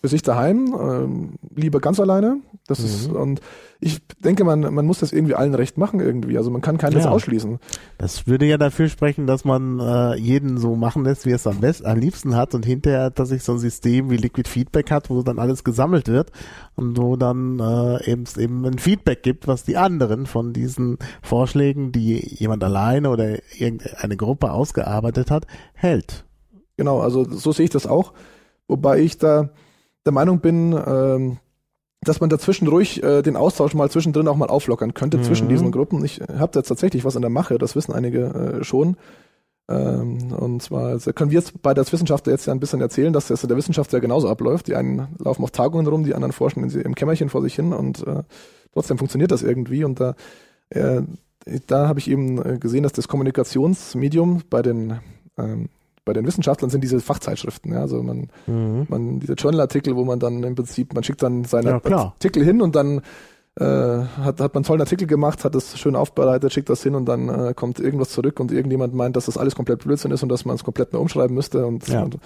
für sich daheim, ähm, lieber ganz alleine. Das mhm. ist, und ich denke, man, man muss das irgendwie allen recht machen irgendwie. Also man kann keines ja. ausschließen. Das würde ja dafür sprechen, dass man äh, jeden so machen lässt, wie er es am besten, am liebsten hat und hinterher, dass sich so ein System wie Liquid Feedback hat, wo dann alles gesammelt wird und wo dann äh, eben, eben ein Feedback gibt, was die anderen von diesen Vorschlägen, die jemand alleine oder irgendeine Gruppe ausgearbeitet hat, hält. Genau, also so sehe ich das auch. Wobei ich da der Meinung bin, ähm, dass man dazwischen ruhig äh, den Austausch mal zwischendrin auch mal auflockern könnte mhm. zwischen diesen Gruppen. Ich habe jetzt tatsächlich was in der Mache, das wissen einige äh, schon. Ähm, und zwar also können wir jetzt bei als Wissenschaftler jetzt ja ein bisschen erzählen, dass das in der Wissenschaft ja genauso abläuft. Die einen laufen auf Tagungen rum, die anderen forschen in, im Kämmerchen vor sich hin und äh, trotzdem funktioniert das irgendwie. Und da, äh, da habe ich eben äh, gesehen, dass das Kommunikationsmedium bei den ähm, bei den Wissenschaftlern sind diese Fachzeitschriften. Ja? Also man, mhm. man diese Journalartikel, wo man dann im Prinzip, man schickt dann seine ja, Artikel hin und dann äh, hat, hat man einen tollen Artikel gemacht, hat es schön aufbereitet, schickt das hin und dann äh, kommt irgendwas zurück und irgendjemand meint, dass das alles komplett Blödsinn ist und dass man es komplett mehr umschreiben müsste. Und, ja. und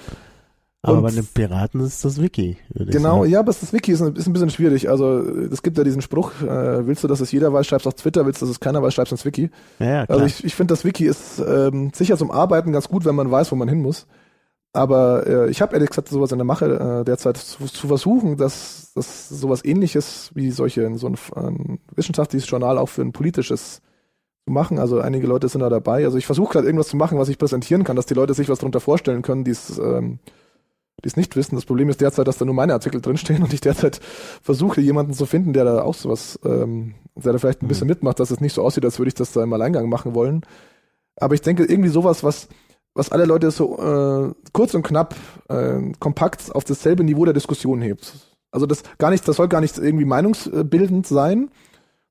aber und bei den Piraten ist das Wiki. Genau, ja, aber das Wiki ist ein, ist ein bisschen schwierig. Also es gibt ja diesen Spruch, äh, willst du, dass es jeder weiß, schreibst auf Twitter, willst du, dass es keiner weiß, schreibst ins Wiki. Ja, ja, klar. Also ich, ich finde, das Wiki ist ähm, sicher zum Arbeiten ganz gut, wenn man weiß, wo man hin muss. Aber äh, ich habe ehrlich gesagt sowas in der Mache äh, derzeit zu, zu versuchen, dass, dass sowas ähnliches wie solche, so ein, ein wissenschaftliches Journal auch für ein politisches zu machen. Also einige Leute sind da dabei. Also ich versuche gerade irgendwas zu machen, was ich präsentieren kann, dass die Leute sich was darunter vorstellen können, die es ähm, die es nicht wissen. Das Problem ist derzeit, dass da nur meine Artikel drinstehen und ich derzeit versuche, jemanden zu finden, der da auch sowas, ähm, der da vielleicht ein bisschen mhm. mitmacht, dass es nicht so aussieht, als würde ich das da im Alleingang machen wollen. Aber ich denke, irgendwie sowas, was, was alle Leute so äh, kurz und knapp, äh, kompakt auf dasselbe Niveau der Diskussion hebt. Also das gar nicht, das soll gar nicht irgendwie meinungsbildend sein,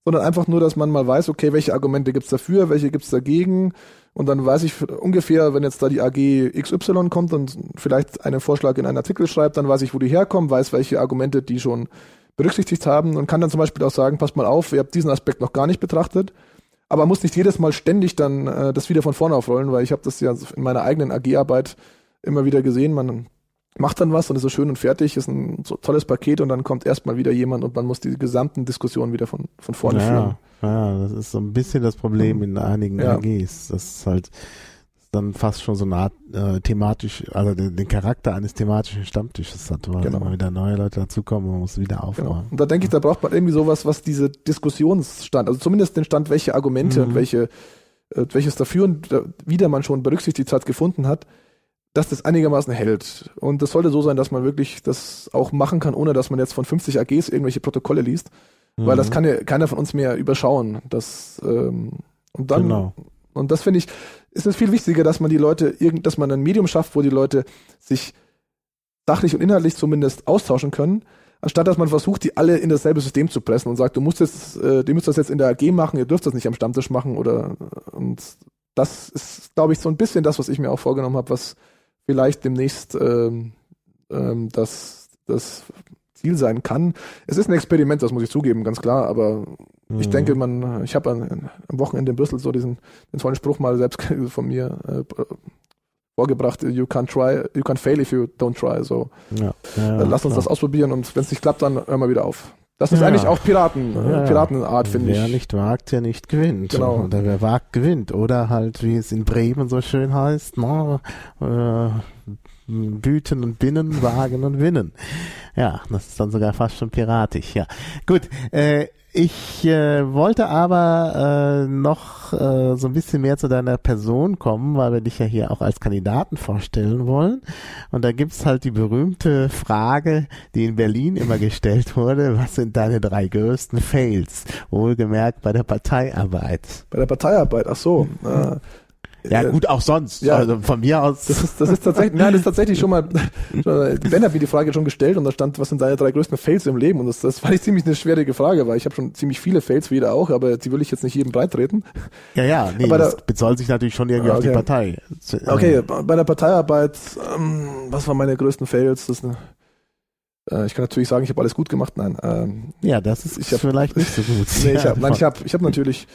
sondern einfach nur, dass man mal weiß, okay, welche Argumente gibt's dafür, welche gibt's dagegen und dann weiß ich ungefähr, wenn jetzt da die AG XY kommt und vielleicht einen Vorschlag in einen Artikel schreibt, dann weiß ich, wo die herkommen, weiß, welche Argumente die schon berücksichtigt haben und kann dann zum Beispiel auch sagen, passt mal auf, ihr habt diesen Aspekt noch gar nicht betrachtet. Aber man muss nicht jedes Mal ständig dann äh, das wieder von vorne aufrollen, weil ich habe das ja in meiner eigenen AG-Arbeit immer wieder gesehen. Man macht dann was und ist so schön und fertig, ist ein so tolles Paket und dann kommt erstmal wieder jemand und man muss die gesamten Diskussionen wieder von, von vorne ja, führen. Ja, das ist so ein bisschen das Problem in einigen ja. AGs. Das ist halt dann fast schon so eine Art äh, thematisch, also den, den, Charakter eines thematischen Stammtisches hat, weil genau. immer wieder neue Leute dazukommen und man muss wieder aufbauen. Genau. Und da denke ich, da braucht man irgendwie sowas, was diese Diskussionsstand, also zumindest den Stand, welche Argumente mhm. und welche, äh, welches dafür und wieder man schon berücksichtigt hat, gefunden hat, dass das einigermaßen hält. Und das sollte so sein, dass man wirklich das auch machen kann, ohne dass man jetzt von 50 AGs irgendwelche Protokolle liest. Mhm. Weil das mhm. kann ja keiner von uns mehr überschauen. Das, ähm, und dann, genau. und das finde ich, ist es viel wichtiger, dass man die Leute, irgend, dass man ein Medium schafft, wo die Leute sich sachlich und inhaltlich zumindest austauschen können, anstatt dass man versucht, die alle in dasselbe System zu pressen und sagt, du musst jetzt, äh, du musst das jetzt in der AG machen, ihr dürft das nicht am Stammtisch machen oder und das ist, glaube ich, so ein bisschen das, was ich mir auch vorgenommen habe, was vielleicht demnächst ähm, ähm, das, das Ziel sein kann. Es ist ein Experiment, das muss ich zugeben, ganz klar, aber mhm. ich denke, man, ich habe am Wochenende in Brüssel so diesen den tollen Spruch mal selbst [laughs] von mir äh, vorgebracht, you can't try, you can't fail if you don't try. So ja. Ja, lass uns klar. das ausprobieren und wenn es nicht klappt, dann hören wir wieder auf. Das ist ja. eigentlich auch Piraten, ja. Piratenart, finde ich. Wer nicht wagt, der nicht gewinnt. Genau. Oder wer wagt, gewinnt. Oder halt, wie es in Bremen so schön heißt, no, äh, Büten und Binnen, wagen und winnen. Ja, das ist dann sogar fast schon piratisch, ja. Gut, äh, ich äh, wollte aber äh, noch äh, so ein bisschen mehr zu deiner Person kommen, weil wir dich ja hier auch als Kandidaten vorstellen wollen. Und da gibt's halt die berühmte Frage, die in Berlin immer gestellt wurde, was sind deine drei größten Fails? Wohlgemerkt bei der Parteiarbeit. Bei der Parteiarbeit, ach so. Äh, ja, gut, auch sonst. Ja, also von mir aus. Das ist, das ist tatsächlich, nein, das ist tatsächlich schon mal, Ben hat mir die Frage schon gestellt und da stand, was sind deine drei größten Fails im Leben? Und das, das fand ich ziemlich eine schwierige Frage, weil ich habe schon ziemlich viele Fails, wie jeder auch, aber die will ich jetzt nicht jedem breit treten. Ja, ja, nee, aber das da, bezahlt sich natürlich schon irgendwie okay. auf die Partei. Okay, bei der Parteiarbeit, ähm, was waren meine größten Fails? Das ist eine, äh, ich kann natürlich sagen, ich habe alles gut gemacht. Nein. Ähm, ja, das ist ich hab, vielleicht nicht so gut. [laughs] nee, ich hab, habe ich hab natürlich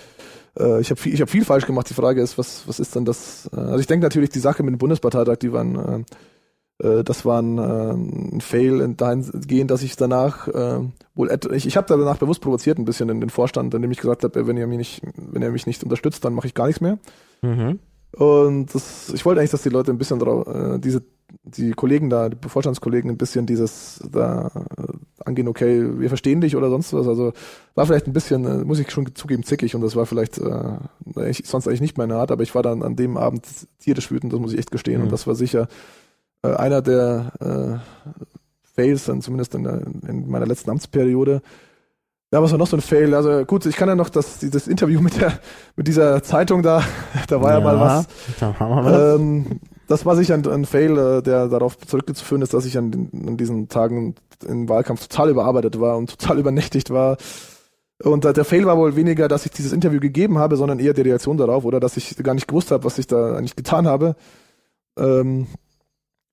äh, ich habe viel, ich hab viel falsch gemacht. Die Frage ist, was, was ist denn das? Äh, also ich denke natürlich, die Sache mit dem Bundesparteitag, die waren, äh, äh das war ein, äh, ein Fail dahingehend, dass ich danach äh, wohl ich, ich habe danach bewusst provoziert ein bisschen in den Vorstand, indem ich gesagt habe, wenn ihr mich nicht, wenn ihr mich nicht unterstützt, dann mache ich gar nichts mehr. Mhm. Und das, ich wollte eigentlich, dass die Leute ein bisschen drauf, äh, diese die Kollegen da, die Vorstandskollegen ein bisschen dieses da angehen, okay, wir verstehen dich oder sonst was. Also war vielleicht ein bisschen, äh, muss ich schon zugeben, zickig und das war vielleicht äh, ich, sonst eigentlich nicht meine Art, aber ich war dann an dem Abend tierisch wütend, das muss ich echt gestehen. Mhm. Und das war sicher äh, einer der äh, Fails, dann zumindest in, der, in meiner letzten Amtsperiode. Ja, was war noch so ein Fail? Also gut, ich kann ja noch das, dieses Interview mit der, mit dieser Zeitung da, [laughs] da war ja, ja mal was. Da haben wir was. Ähm, das war sicher ein, ein Fail, äh, der darauf zurückzuführen ist, dass ich an, an diesen Tagen im Wahlkampf total überarbeitet war und total [laughs] übernächtigt war. Und der Fail war wohl weniger, dass ich dieses Interview gegeben habe, sondern eher die Reaktion darauf oder dass ich gar nicht gewusst habe, was ich da eigentlich getan habe. Ähm,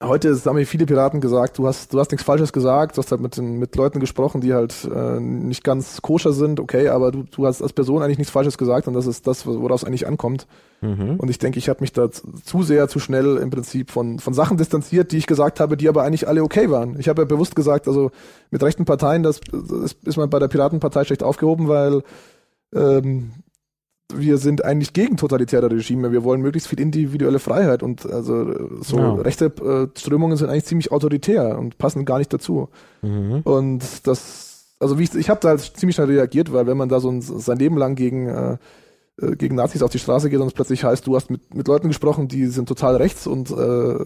heute haben mir viele Piraten gesagt, du hast, du hast nichts Falsches gesagt, du hast halt mit, den, mit Leuten gesprochen, die halt äh, nicht ganz koscher sind, okay, aber du, du hast als Person eigentlich nichts Falsches gesagt und das ist das, worauf es eigentlich ankommt. Mhm. Und ich denke, ich habe mich da zu sehr, zu schnell im Prinzip von, von Sachen distanziert, die ich gesagt habe, die aber eigentlich alle okay waren. Ich habe ja bewusst gesagt, also mit rechten Parteien, das, das ist man bei der Piratenpartei schlecht aufgehoben, weil ähm, wir sind eigentlich gegen totalitäre Regime. Wir wollen möglichst viel individuelle Freiheit und also so ja. rechte äh, Strömungen sind eigentlich ziemlich autoritär und passen gar nicht dazu. Mhm. Und das, also wie ich, ich habe da halt ziemlich schnell reagiert, weil wenn man da so ein, sein Leben lang gegen äh, äh gegen Nazis auf die Straße geht und es plötzlich heißt, du hast mit, mit Leuten gesprochen, die sind total rechts und äh,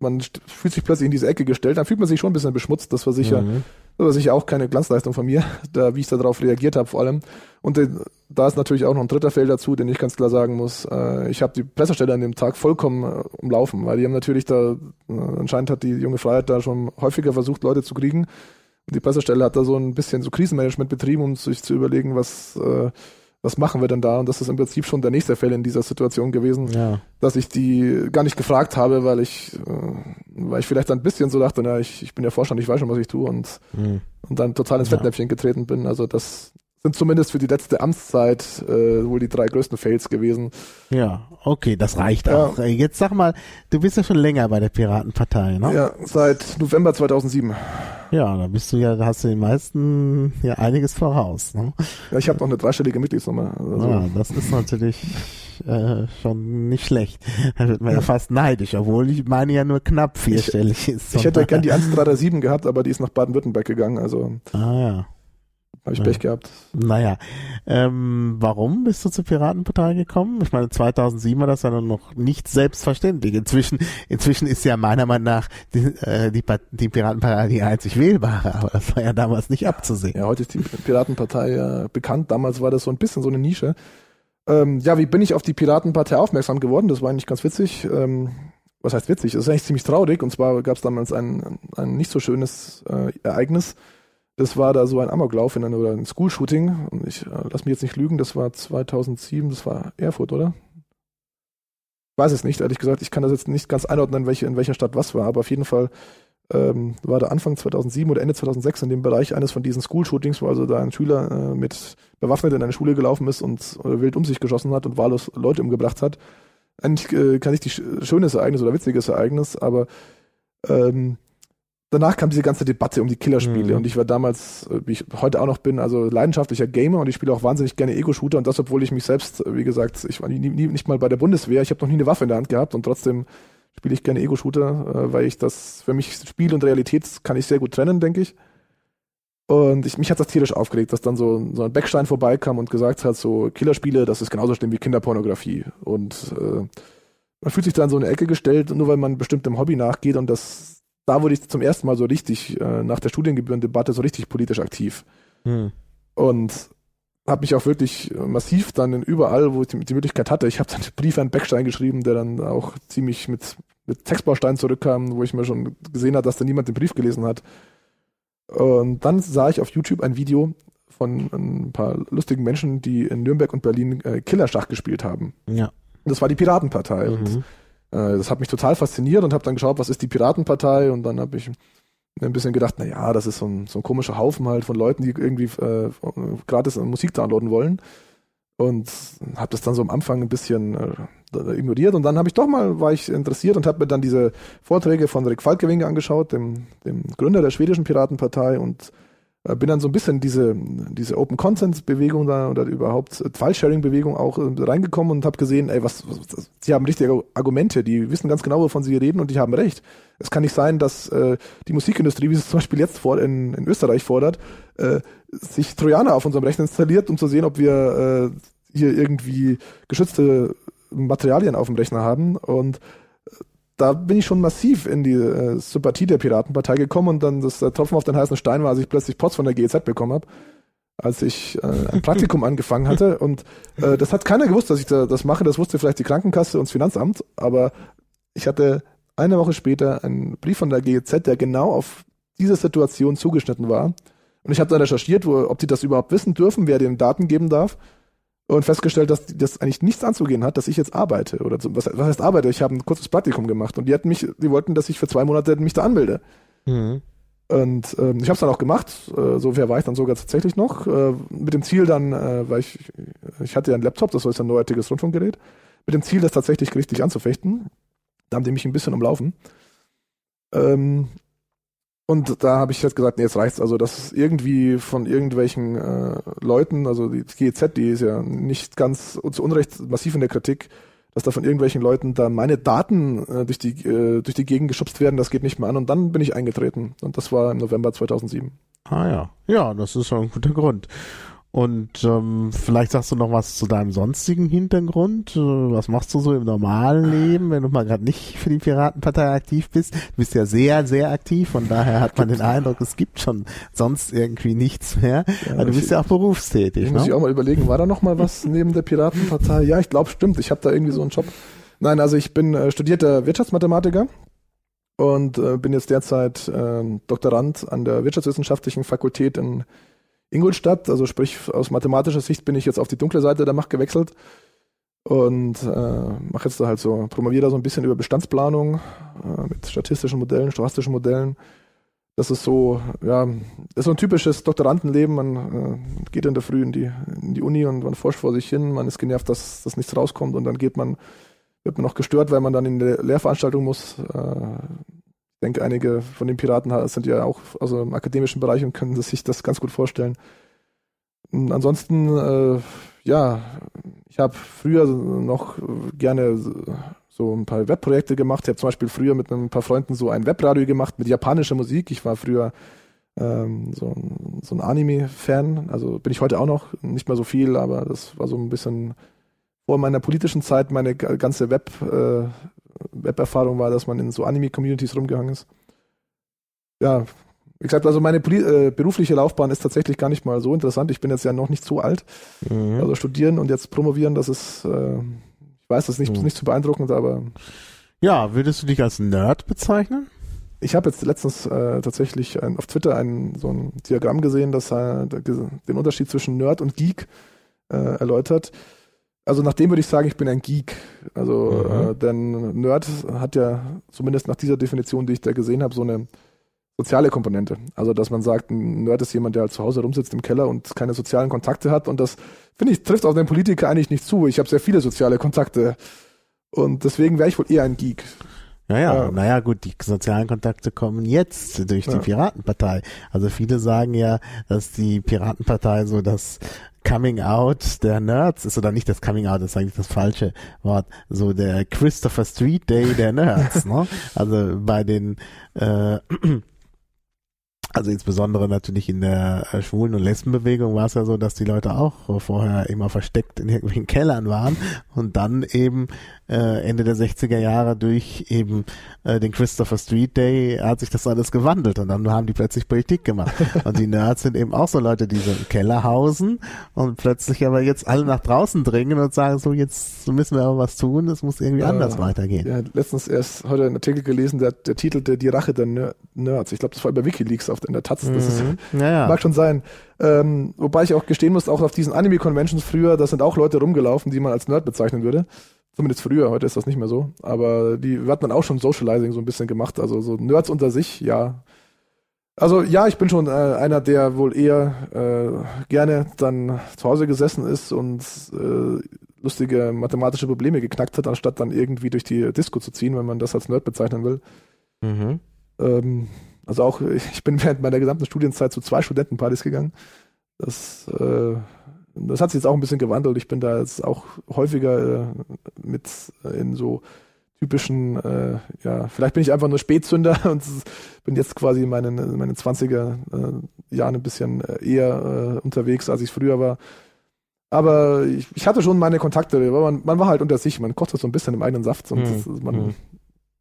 man fühlt sich plötzlich in diese Ecke gestellt, dann fühlt man sich schon ein bisschen beschmutzt. Das war sicher, mhm. das war sicher auch keine Glanzleistung von mir, [laughs] da, wie ich darauf reagiert habe vor allem. Und äh, da ist natürlich auch noch ein dritter Feld dazu, den ich ganz klar sagen muss. Äh, ich habe die Pressestelle an dem Tag vollkommen äh, umlaufen, weil die haben natürlich da, äh, anscheinend hat die junge Freiheit da schon häufiger versucht, Leute zu kriegen. Und die Pressestelle hat da so ein bisschen so Krisenmanagement betrieben, um sich zu überlegen, was äh, was machen wir denn da? Und das ist im Prinzip schon der nächste Fall in dieser Situation gewesen, ja. dass ich die gar nicht gefragt habe, weil ich, äh, weil ich vielleicht ein bisschen so dachte, na, ich, ich bin ja Vorstand, ich weiß schon, was ich tue und, mhm. und dann total ins Fettnäpfchen ja. getreten bin. Also das, sind zumindest für die letzte Amtszeit äh, wohl die drei größten Fails gewesen. Ja, okay, das reicht ja. auch. Jetzt sag mal, du bist ja schon länger bei der Piratenpartei, ne? Ja, seit November 2007. Ja, da bist du ja, da hast du den meisten ja einiges voraus. Ne? Ja, ich habe noch eine dreistellige Mitgliedsnummer. Also. Ja, das ist natürlich äh, schon nicht schlecht. Da wird man ja fast neidisch, obwohl ich meine ja nur knapp vierstellig ich, ist. Ich hätte gern die 1337 gehabt, aber die ist nach Baden-Württemberg gegangen. Also. Ah ja. Habe ich ja. Pech gehabt. Naja, ähm, warum bist du zur Piratenpartei gekommen? Ich meine, 2007 war das ja noch nicht selbstverständlich. Inzwischen, inzwischen ist ja meiner Meinung nach die, äh, die, die Piratenpartei die einzig wählbare, aber das war ja damals nicht abzusehen. Ja, heute ist die Piratenpartei ja bekannt. Damals war das so ein bisschen so eine Nische. Ähm, ja, wie bin ich auf die Piratenpartei aufmerksam geworden? Das war eigentlich ganz witzig. Ähm, was heißt witzig? Das ist eigentlich ziemlich traurig. Und zwar gab es damals ein, ein nicht so schönes äh, Ereignis das war da so ein Amoklauf in einer, oder ein School-Shooting. Und ich äh, lass mich jetzt nicht lügen, das war 2007, das war Erfurt, oder? Weiß es nicht, ehrlich gesagt. Ich kann das jetzt nicht ganz einordnen, welche, in welcher Stadt was war, aber auf jeden Fall ähm, war da Anfang 2007 oder Ende 2006 in dem Bereich eines von diesen School-Shootings, wo also da ein Schüler äh, mit bewaffnet in eine Schule gelaufen ist und äh, wild um sich geschossen hat und wahllos Leute umgebracht hat. Eigentlich äh, kann ich die sch schönes Ereignis oder witziges Ereignis, aber ähm, danach kam diese ganze Debatte um die Killerspiele mhm. und ich war damals, äh, wie ich heute auch noch bin, also leidenschaftlicher Gamer und ich spiele auch wahnsinnig gerne Ego-Shooter und das, obwohl ich mich selbst, äh, wie gesagt, ich war nie, nie, nicht mal bei der Bundeswehr, ich habe noch nie eine Waffe in der Hand gehabt und trotzdem spiele ich gerne Ego-Shooter, äh, weil ich das, für mich Spiel und Realität kann ich sehr gut trennen, denke ich. Und ich, mich hat das tierisch aufgeregt, dass dann so, so ein Beckstein vorbeikam und gesagt hat, so Killerspiele, das ist genauso schlimm wie Kinderpornografie. Und äh, man fühlt sich da in so eine Ecke gestellt, nur weil man bestimmt dem Hobby nachgeht und das da wurde ich zum ersten Mal so richtig äh, nach der Studiengebührendebatte so richtig politisch aktiv. Hm. Und habe mich auch wirklich massiv dann in überall, wo ich die, die Möglichkeit hatte, ich habe dann Briefe an Beckstein geschrieben, der dann auch ziemlich mit, mit Textbausteinen zurückkam, wo ich mir schon gesehen habe, dass da niemand den Brief gelesen hat. Und dann sah ich auf YouTube ein Video von ein paar lustigen Menschen, die in Nürnberg und Berlin äh, Killerschach gespielt haben. Ja. Und das war die Piratenpartei. Mhm. Und äh, das hat mich total fasziniert und habe dann geschaut, was ist die Piratenpartei? Und dann habe ich ein bisschen gedacht, na ja, das ist so ein, so ein komischer Haufen halt von Leuten, die irgendwie äh, gratis Musik downloaden wollen. Und habe das dann so am Anfang ein bisschen äh, ignoriert. Und dann habe ich doch mal war ich interessiert und habe mir dann diese Vorträge von Rick Falkewinge angeschaut, dem, dem Gründer der schwedischen Piratenpartei. Und äh, bin dann so ein bisschen diese, diese Open Content Bewegung da oder überhaupt äh, File-Sharing Bewegung auch äh, reingekommen und habe gesehen, ey, was, was, sie haben richtige Argumente, die wissen ganz genau, wovon sie reden und die haben recht. Es kann nicht sein, dass äh, die Musikindustrie, wie es zum Beispiel jetzt vor, in, in Österreich fordert, äh, sich Trojaner auf unserem Rechner installiert, um zu sehen, ob wir äh, hier irgendwie geschützte Materialien auf dem Rechner haben und da bin ich schon massiv in die äh, Sympathie der Piratenpartei gekommen und dann das der Tropfen auf den heißen Stein war, als ich plötzlich Post von der GEZ bekommen habe. als ich äh, ein Praktikum [laughs] angefangen hatte. Und äh, das hat keiner gewusst, dass ich da, das mache. Das wusste vielleicht die Krankenkasse und das Finanzamt. Aber ich hatte eine Woche später einen Brief von der GEZ, der genau auf diese Situation zugeschnitten war. Und ich habe dann recherchiert, wo, ob die das überhaupt wissen dürfen, wer den Daten geben darf. Und festgestellt, dass das eigentlich nichts anzugehen hat, dass ich jetzt arbeite. Oder so, was, was heißt arbeite? Ich habe ein kurzes Praktikum gemacht und die hatten mich, die wollten, dass ich für zwei Monate mich da anmelde. Mhm. Und ähm, ich habe es dann auch gemacht. Äh, so wer war ich dann sogar tatsächlich noch. Äh, mit dem Ziel dann, äh, weil ich, ich hatte ja einen Laptop, das war jetzt ein neuartiges Rundfunkgerät, mit dem Ziel, das tatsächlich richtig anzufechten. Da haben die mich ein bisschen umlaufen. Ähm, und da habe ich jetzt gesagt, nee, jetzt reicht's. Also das ist irgendwie von irgendwelchen äh, Leuten, also die GEZ, die ist ja nicht ganz zu Unrecht massiv in der Kritik, dass da von irgendwelchen Leuten da meine Daten äh, durch, die, äh, durch die Gegend geschubst werden, das geht nicht mehr an. Und dann bin ich eingetreten. Und das war im November 2007. Ah ja, ja, das ist ein guter Grund. Und ähm, vielleicht sagst du noch was zu deinem sonstigen Hintergrund. Äh, was machst du so im normalen Leben, wenn du mal gerade nicht für die Piratenpartei aktiv bist? Du bist ja sehr, sehr aktiv, von daher hat man den Eindruck, es gibt schon sonst irgendwie nichts mehr. Ja, Aber du bist ja auch berufstätig. Ich muss ne? ich auch mal überlegen, war da noch mal was neben der Piratenpartei? Ja, ich glaube, stimmt. Ich habe da irgendwie so einen Job. Nein, also ich bin äh, studierter Wirtschaftsmathematiker und äh, bin jetzt derzeit äh, Doktorand an der Wirtschaftswissenschaftlichen Fakultät in Ingolstadt, also sprich aus mathematischer Sicht bin ich jetzt auf die dunkle Seite der Macht gewechselt und äh, mache jetzt da halt so, promoviere da so ein bisschen über Bestandsplanung äh, mit statistischen Modellen, stochastischen Modellen. Das ist so, ja, das ist so ein typisches Doktorandenleben. Man äh, geht in der Früh in die, in die Uni und man forscht vor sich hin, man ist genervt, dass, dass nichts rauskommt und dann geht man, wird man noch gestört, weil man dann in der Lehrveranstaltung muss. Äh, denke, einige von den Piraten sind ja auch also im akademischen Bereich und können sich das ganz gut vorstellen. Und ansonsten, äh, ja, ich habe früher noch gerne so ein paar Webprojekte gemacht. Ich habe zum Beispiel früher mit ein paar Freunden so ein Webradio gemacht mit japanischer Musik. Ich war früher ähm, so, so ein Anime-Fan. Also bin ich heute auch noch, nicht mehr so viel, aber das war so ein bisschen vor meiner politischen Zeit meine ganze Web, äh, Web-Erfahrung war, dass man in so Anime-Communities rumgehangen ist. Ja, wie gesagt, also meine äh, berufliche Laufbahn ist tatsächlich gar nicht mal so interessant. Ich bin jetzt ja noch nicht so alt. Mhm. Also studieren und jetzt promovieren, das ist, äh, ich weiß, das ist nicht, mhm. nicht zu beeindruckend, aber. Ja, würdest du dich als Nerd bezeichnen? Ich habe jetzt letztens äh, tatsächlich ein, auf Twitter ein, so ein Diagramm gesehen, das äh, den Unterschied zwischen Nerd und Geek äh, erläutert also nach dem würde ich sagen, ich bin ein Geek. Also, mhm. äh, denn Nerd hat ja zumindest nach dieser Definition, die ich da gesehen habe, so eine soziale Komponente. Also, dass man sagt, ein Nerd ist jemand, der halt zu Hause rumsitzt im Keller und keine sozialen Kontakte hat. Und das, finde ich, trifft auf den Politiker eigentlich nicht zu. Ich habe sehr viele soziale Kontakte. Und deswegen wäre ich wohl eher ein Geek. Naja, ja. naja, gut, die sozialen Kontakte kommen jetzt durch die ja. Piratenpartei. Also viele sagen ja, dass die Piratenpartei so das Coming Out der Nerds ist oder nicht das Coming Out, das ist eigentlich das falsche Wort, so der Christopher Street Day der Nerds, ne? Also bei den äh, [clears throat] also insbesondere natürlich in der äh, Schwulen- und Lesbenbewegung war es ja so, dass die Leute auch vorher immer versteckt in irgendwelchen Kellern waren und dann eben äh, Ende der 60er Jahre durch eben äh, den Christopher Street Day hat sich das alles gewandelt und dann haben die plötzlich Politik gemacht. [laughs] Und die Nerds sind eben auch so Leute, die so im Keller hausen und plötzlich aber jetzt alle nach draußen dringen und sagen so, jetzt müssen wir aber was tun, es muss irgendwie äh, anders weitergehen. Ja, letztens erst heute einen Artikel gelesen, der, der titelte Die Rache der Nerds. Ich glaube, das war über Wikileaks auf, in der Taz. Das mhm. ist, ja, ja. mag schon sein. Ähm, wobei ich auch gestehen muss, auch auf diesen Anime-Conventions früher, da sind auch Leute rumgelaufen, die man als Nerd bezeichnen würde. Zumindest früher, heute ist das nicht mehr so. Aber die hat man auch schon Socializing so ein bisschen gemacht. Also so Nerds unter sich, ja. Also ja, ich bin schon äh, einer, der wohl eher äh, gerne dann zu Hause gesessen ist und äh, lustige mathematische Probleme geknackt hat, anstatt dann irgendwie durch die Disco zu ziehen, wenn man das als Nerd bezeichnen will. Mhm. Ähm, also auch, [laughs] ich bin während meiner gesamten Studienzeit zu zwei Studentenpartys gegangen. Das äh, das hat sich jetzt auch ein bisschen gewandelt. Ich bin da jetzt auch häufiger äh, mit in so typischen, äh, ja, vielleicht bin ich einfach nur Spätzünder [laughs] und bin jetzt quasi in meinen, in meinen 20er äh, Jahren ein bisschen äh, eher äh, unterwegs, als ich früher war. Aber ich, ich, hatte schon meine Kontakte, man, man, war halt unter sich, man kocht so ein bisschen im eigenen Saft und mhm. man, mhm.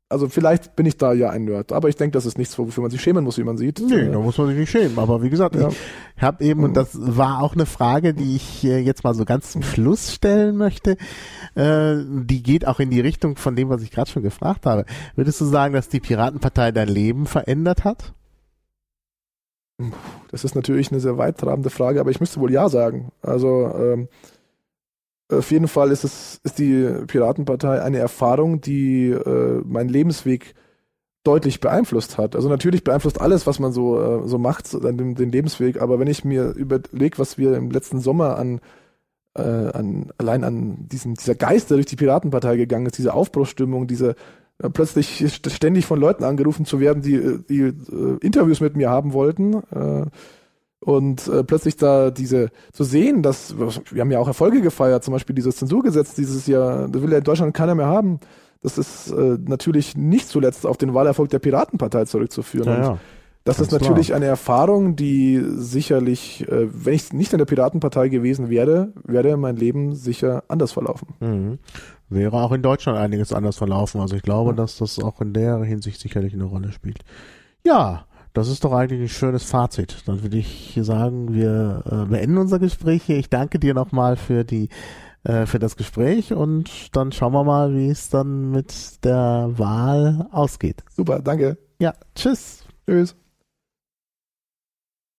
Also vielleicht bin ich da ja ein Nerd, aber ich denke, das ist nichts, wofür man sich schämen muss, wie man sieht. Nee, da muss man sich nicht schämen. Aber wie gesagt, ja. ich, habe eben, und das war auch eine Frage, die ich jetzt mal so ganz zum Schluss stellen möchte, äh, die geht auch in die Richtung von dem, was ich gerade schon gefragt habe. Würdest du sagen, dass die Piratenpartei dein Leben verändert hat? Das ist natürlich eine sehr weittrabende Frage, aber ich müsste wohl ja sagen. Also ähm, auf jeden Fall ist es ist die Piratenpartei eine Erfahrung, die äh, meinen Lebensweg deutlich beeinflusst hat. Also natürlich beeinflusst alles, was man so äh, so macht, den, den Lebensweg. Aber wenn ich mir überlege, was wir im letzten Sommer an äh, an allein an diesem dieser Geist, der durch die Piratenpartei gegangen ist, diese Aufbruchsstimmung, diese äh, plötzlich ständig von Leuten angerufen zu werden, die, äh, die äh, Interviews mit mir haben wollten. Äh, und äh, plötzlich da diese zu sehen, dass wir haben ja auch Erfolge gefeiert, zum Beispiel dieses Zensurgesetz dieses Jahr, das will ja in Deutschland keiner mehr haben. Das ist äh, natürlich nicht zuletzt auf den Wahlerfolg der Piratenpartei zurückzuführen. Ja, ja. Das ist natürlich klar. eine Erfahrung, die sicherlich, äh, wenn ich nicht in der Piratenpartei gewesen wäre, wäre mein Leben sicher anders verlaufen. Mhm. Wäre auch in Deutschland einiges anders verlaufen. Also ich glaube, mhm. dass das auch in der Hinsicht sicherlich eine Rolle spielt. Ja, das ist doch eigentlich ein schönes Fazit. Dann würde ich sagen, wir äh, beenden unser Gespräch hier. Ich danke dir nochmal für die äh, für das Gespräch und dann schauen wir mal, wie es dann mit der Wahl ausgeht. Super, danke. Ja, tschüss. Tschüss.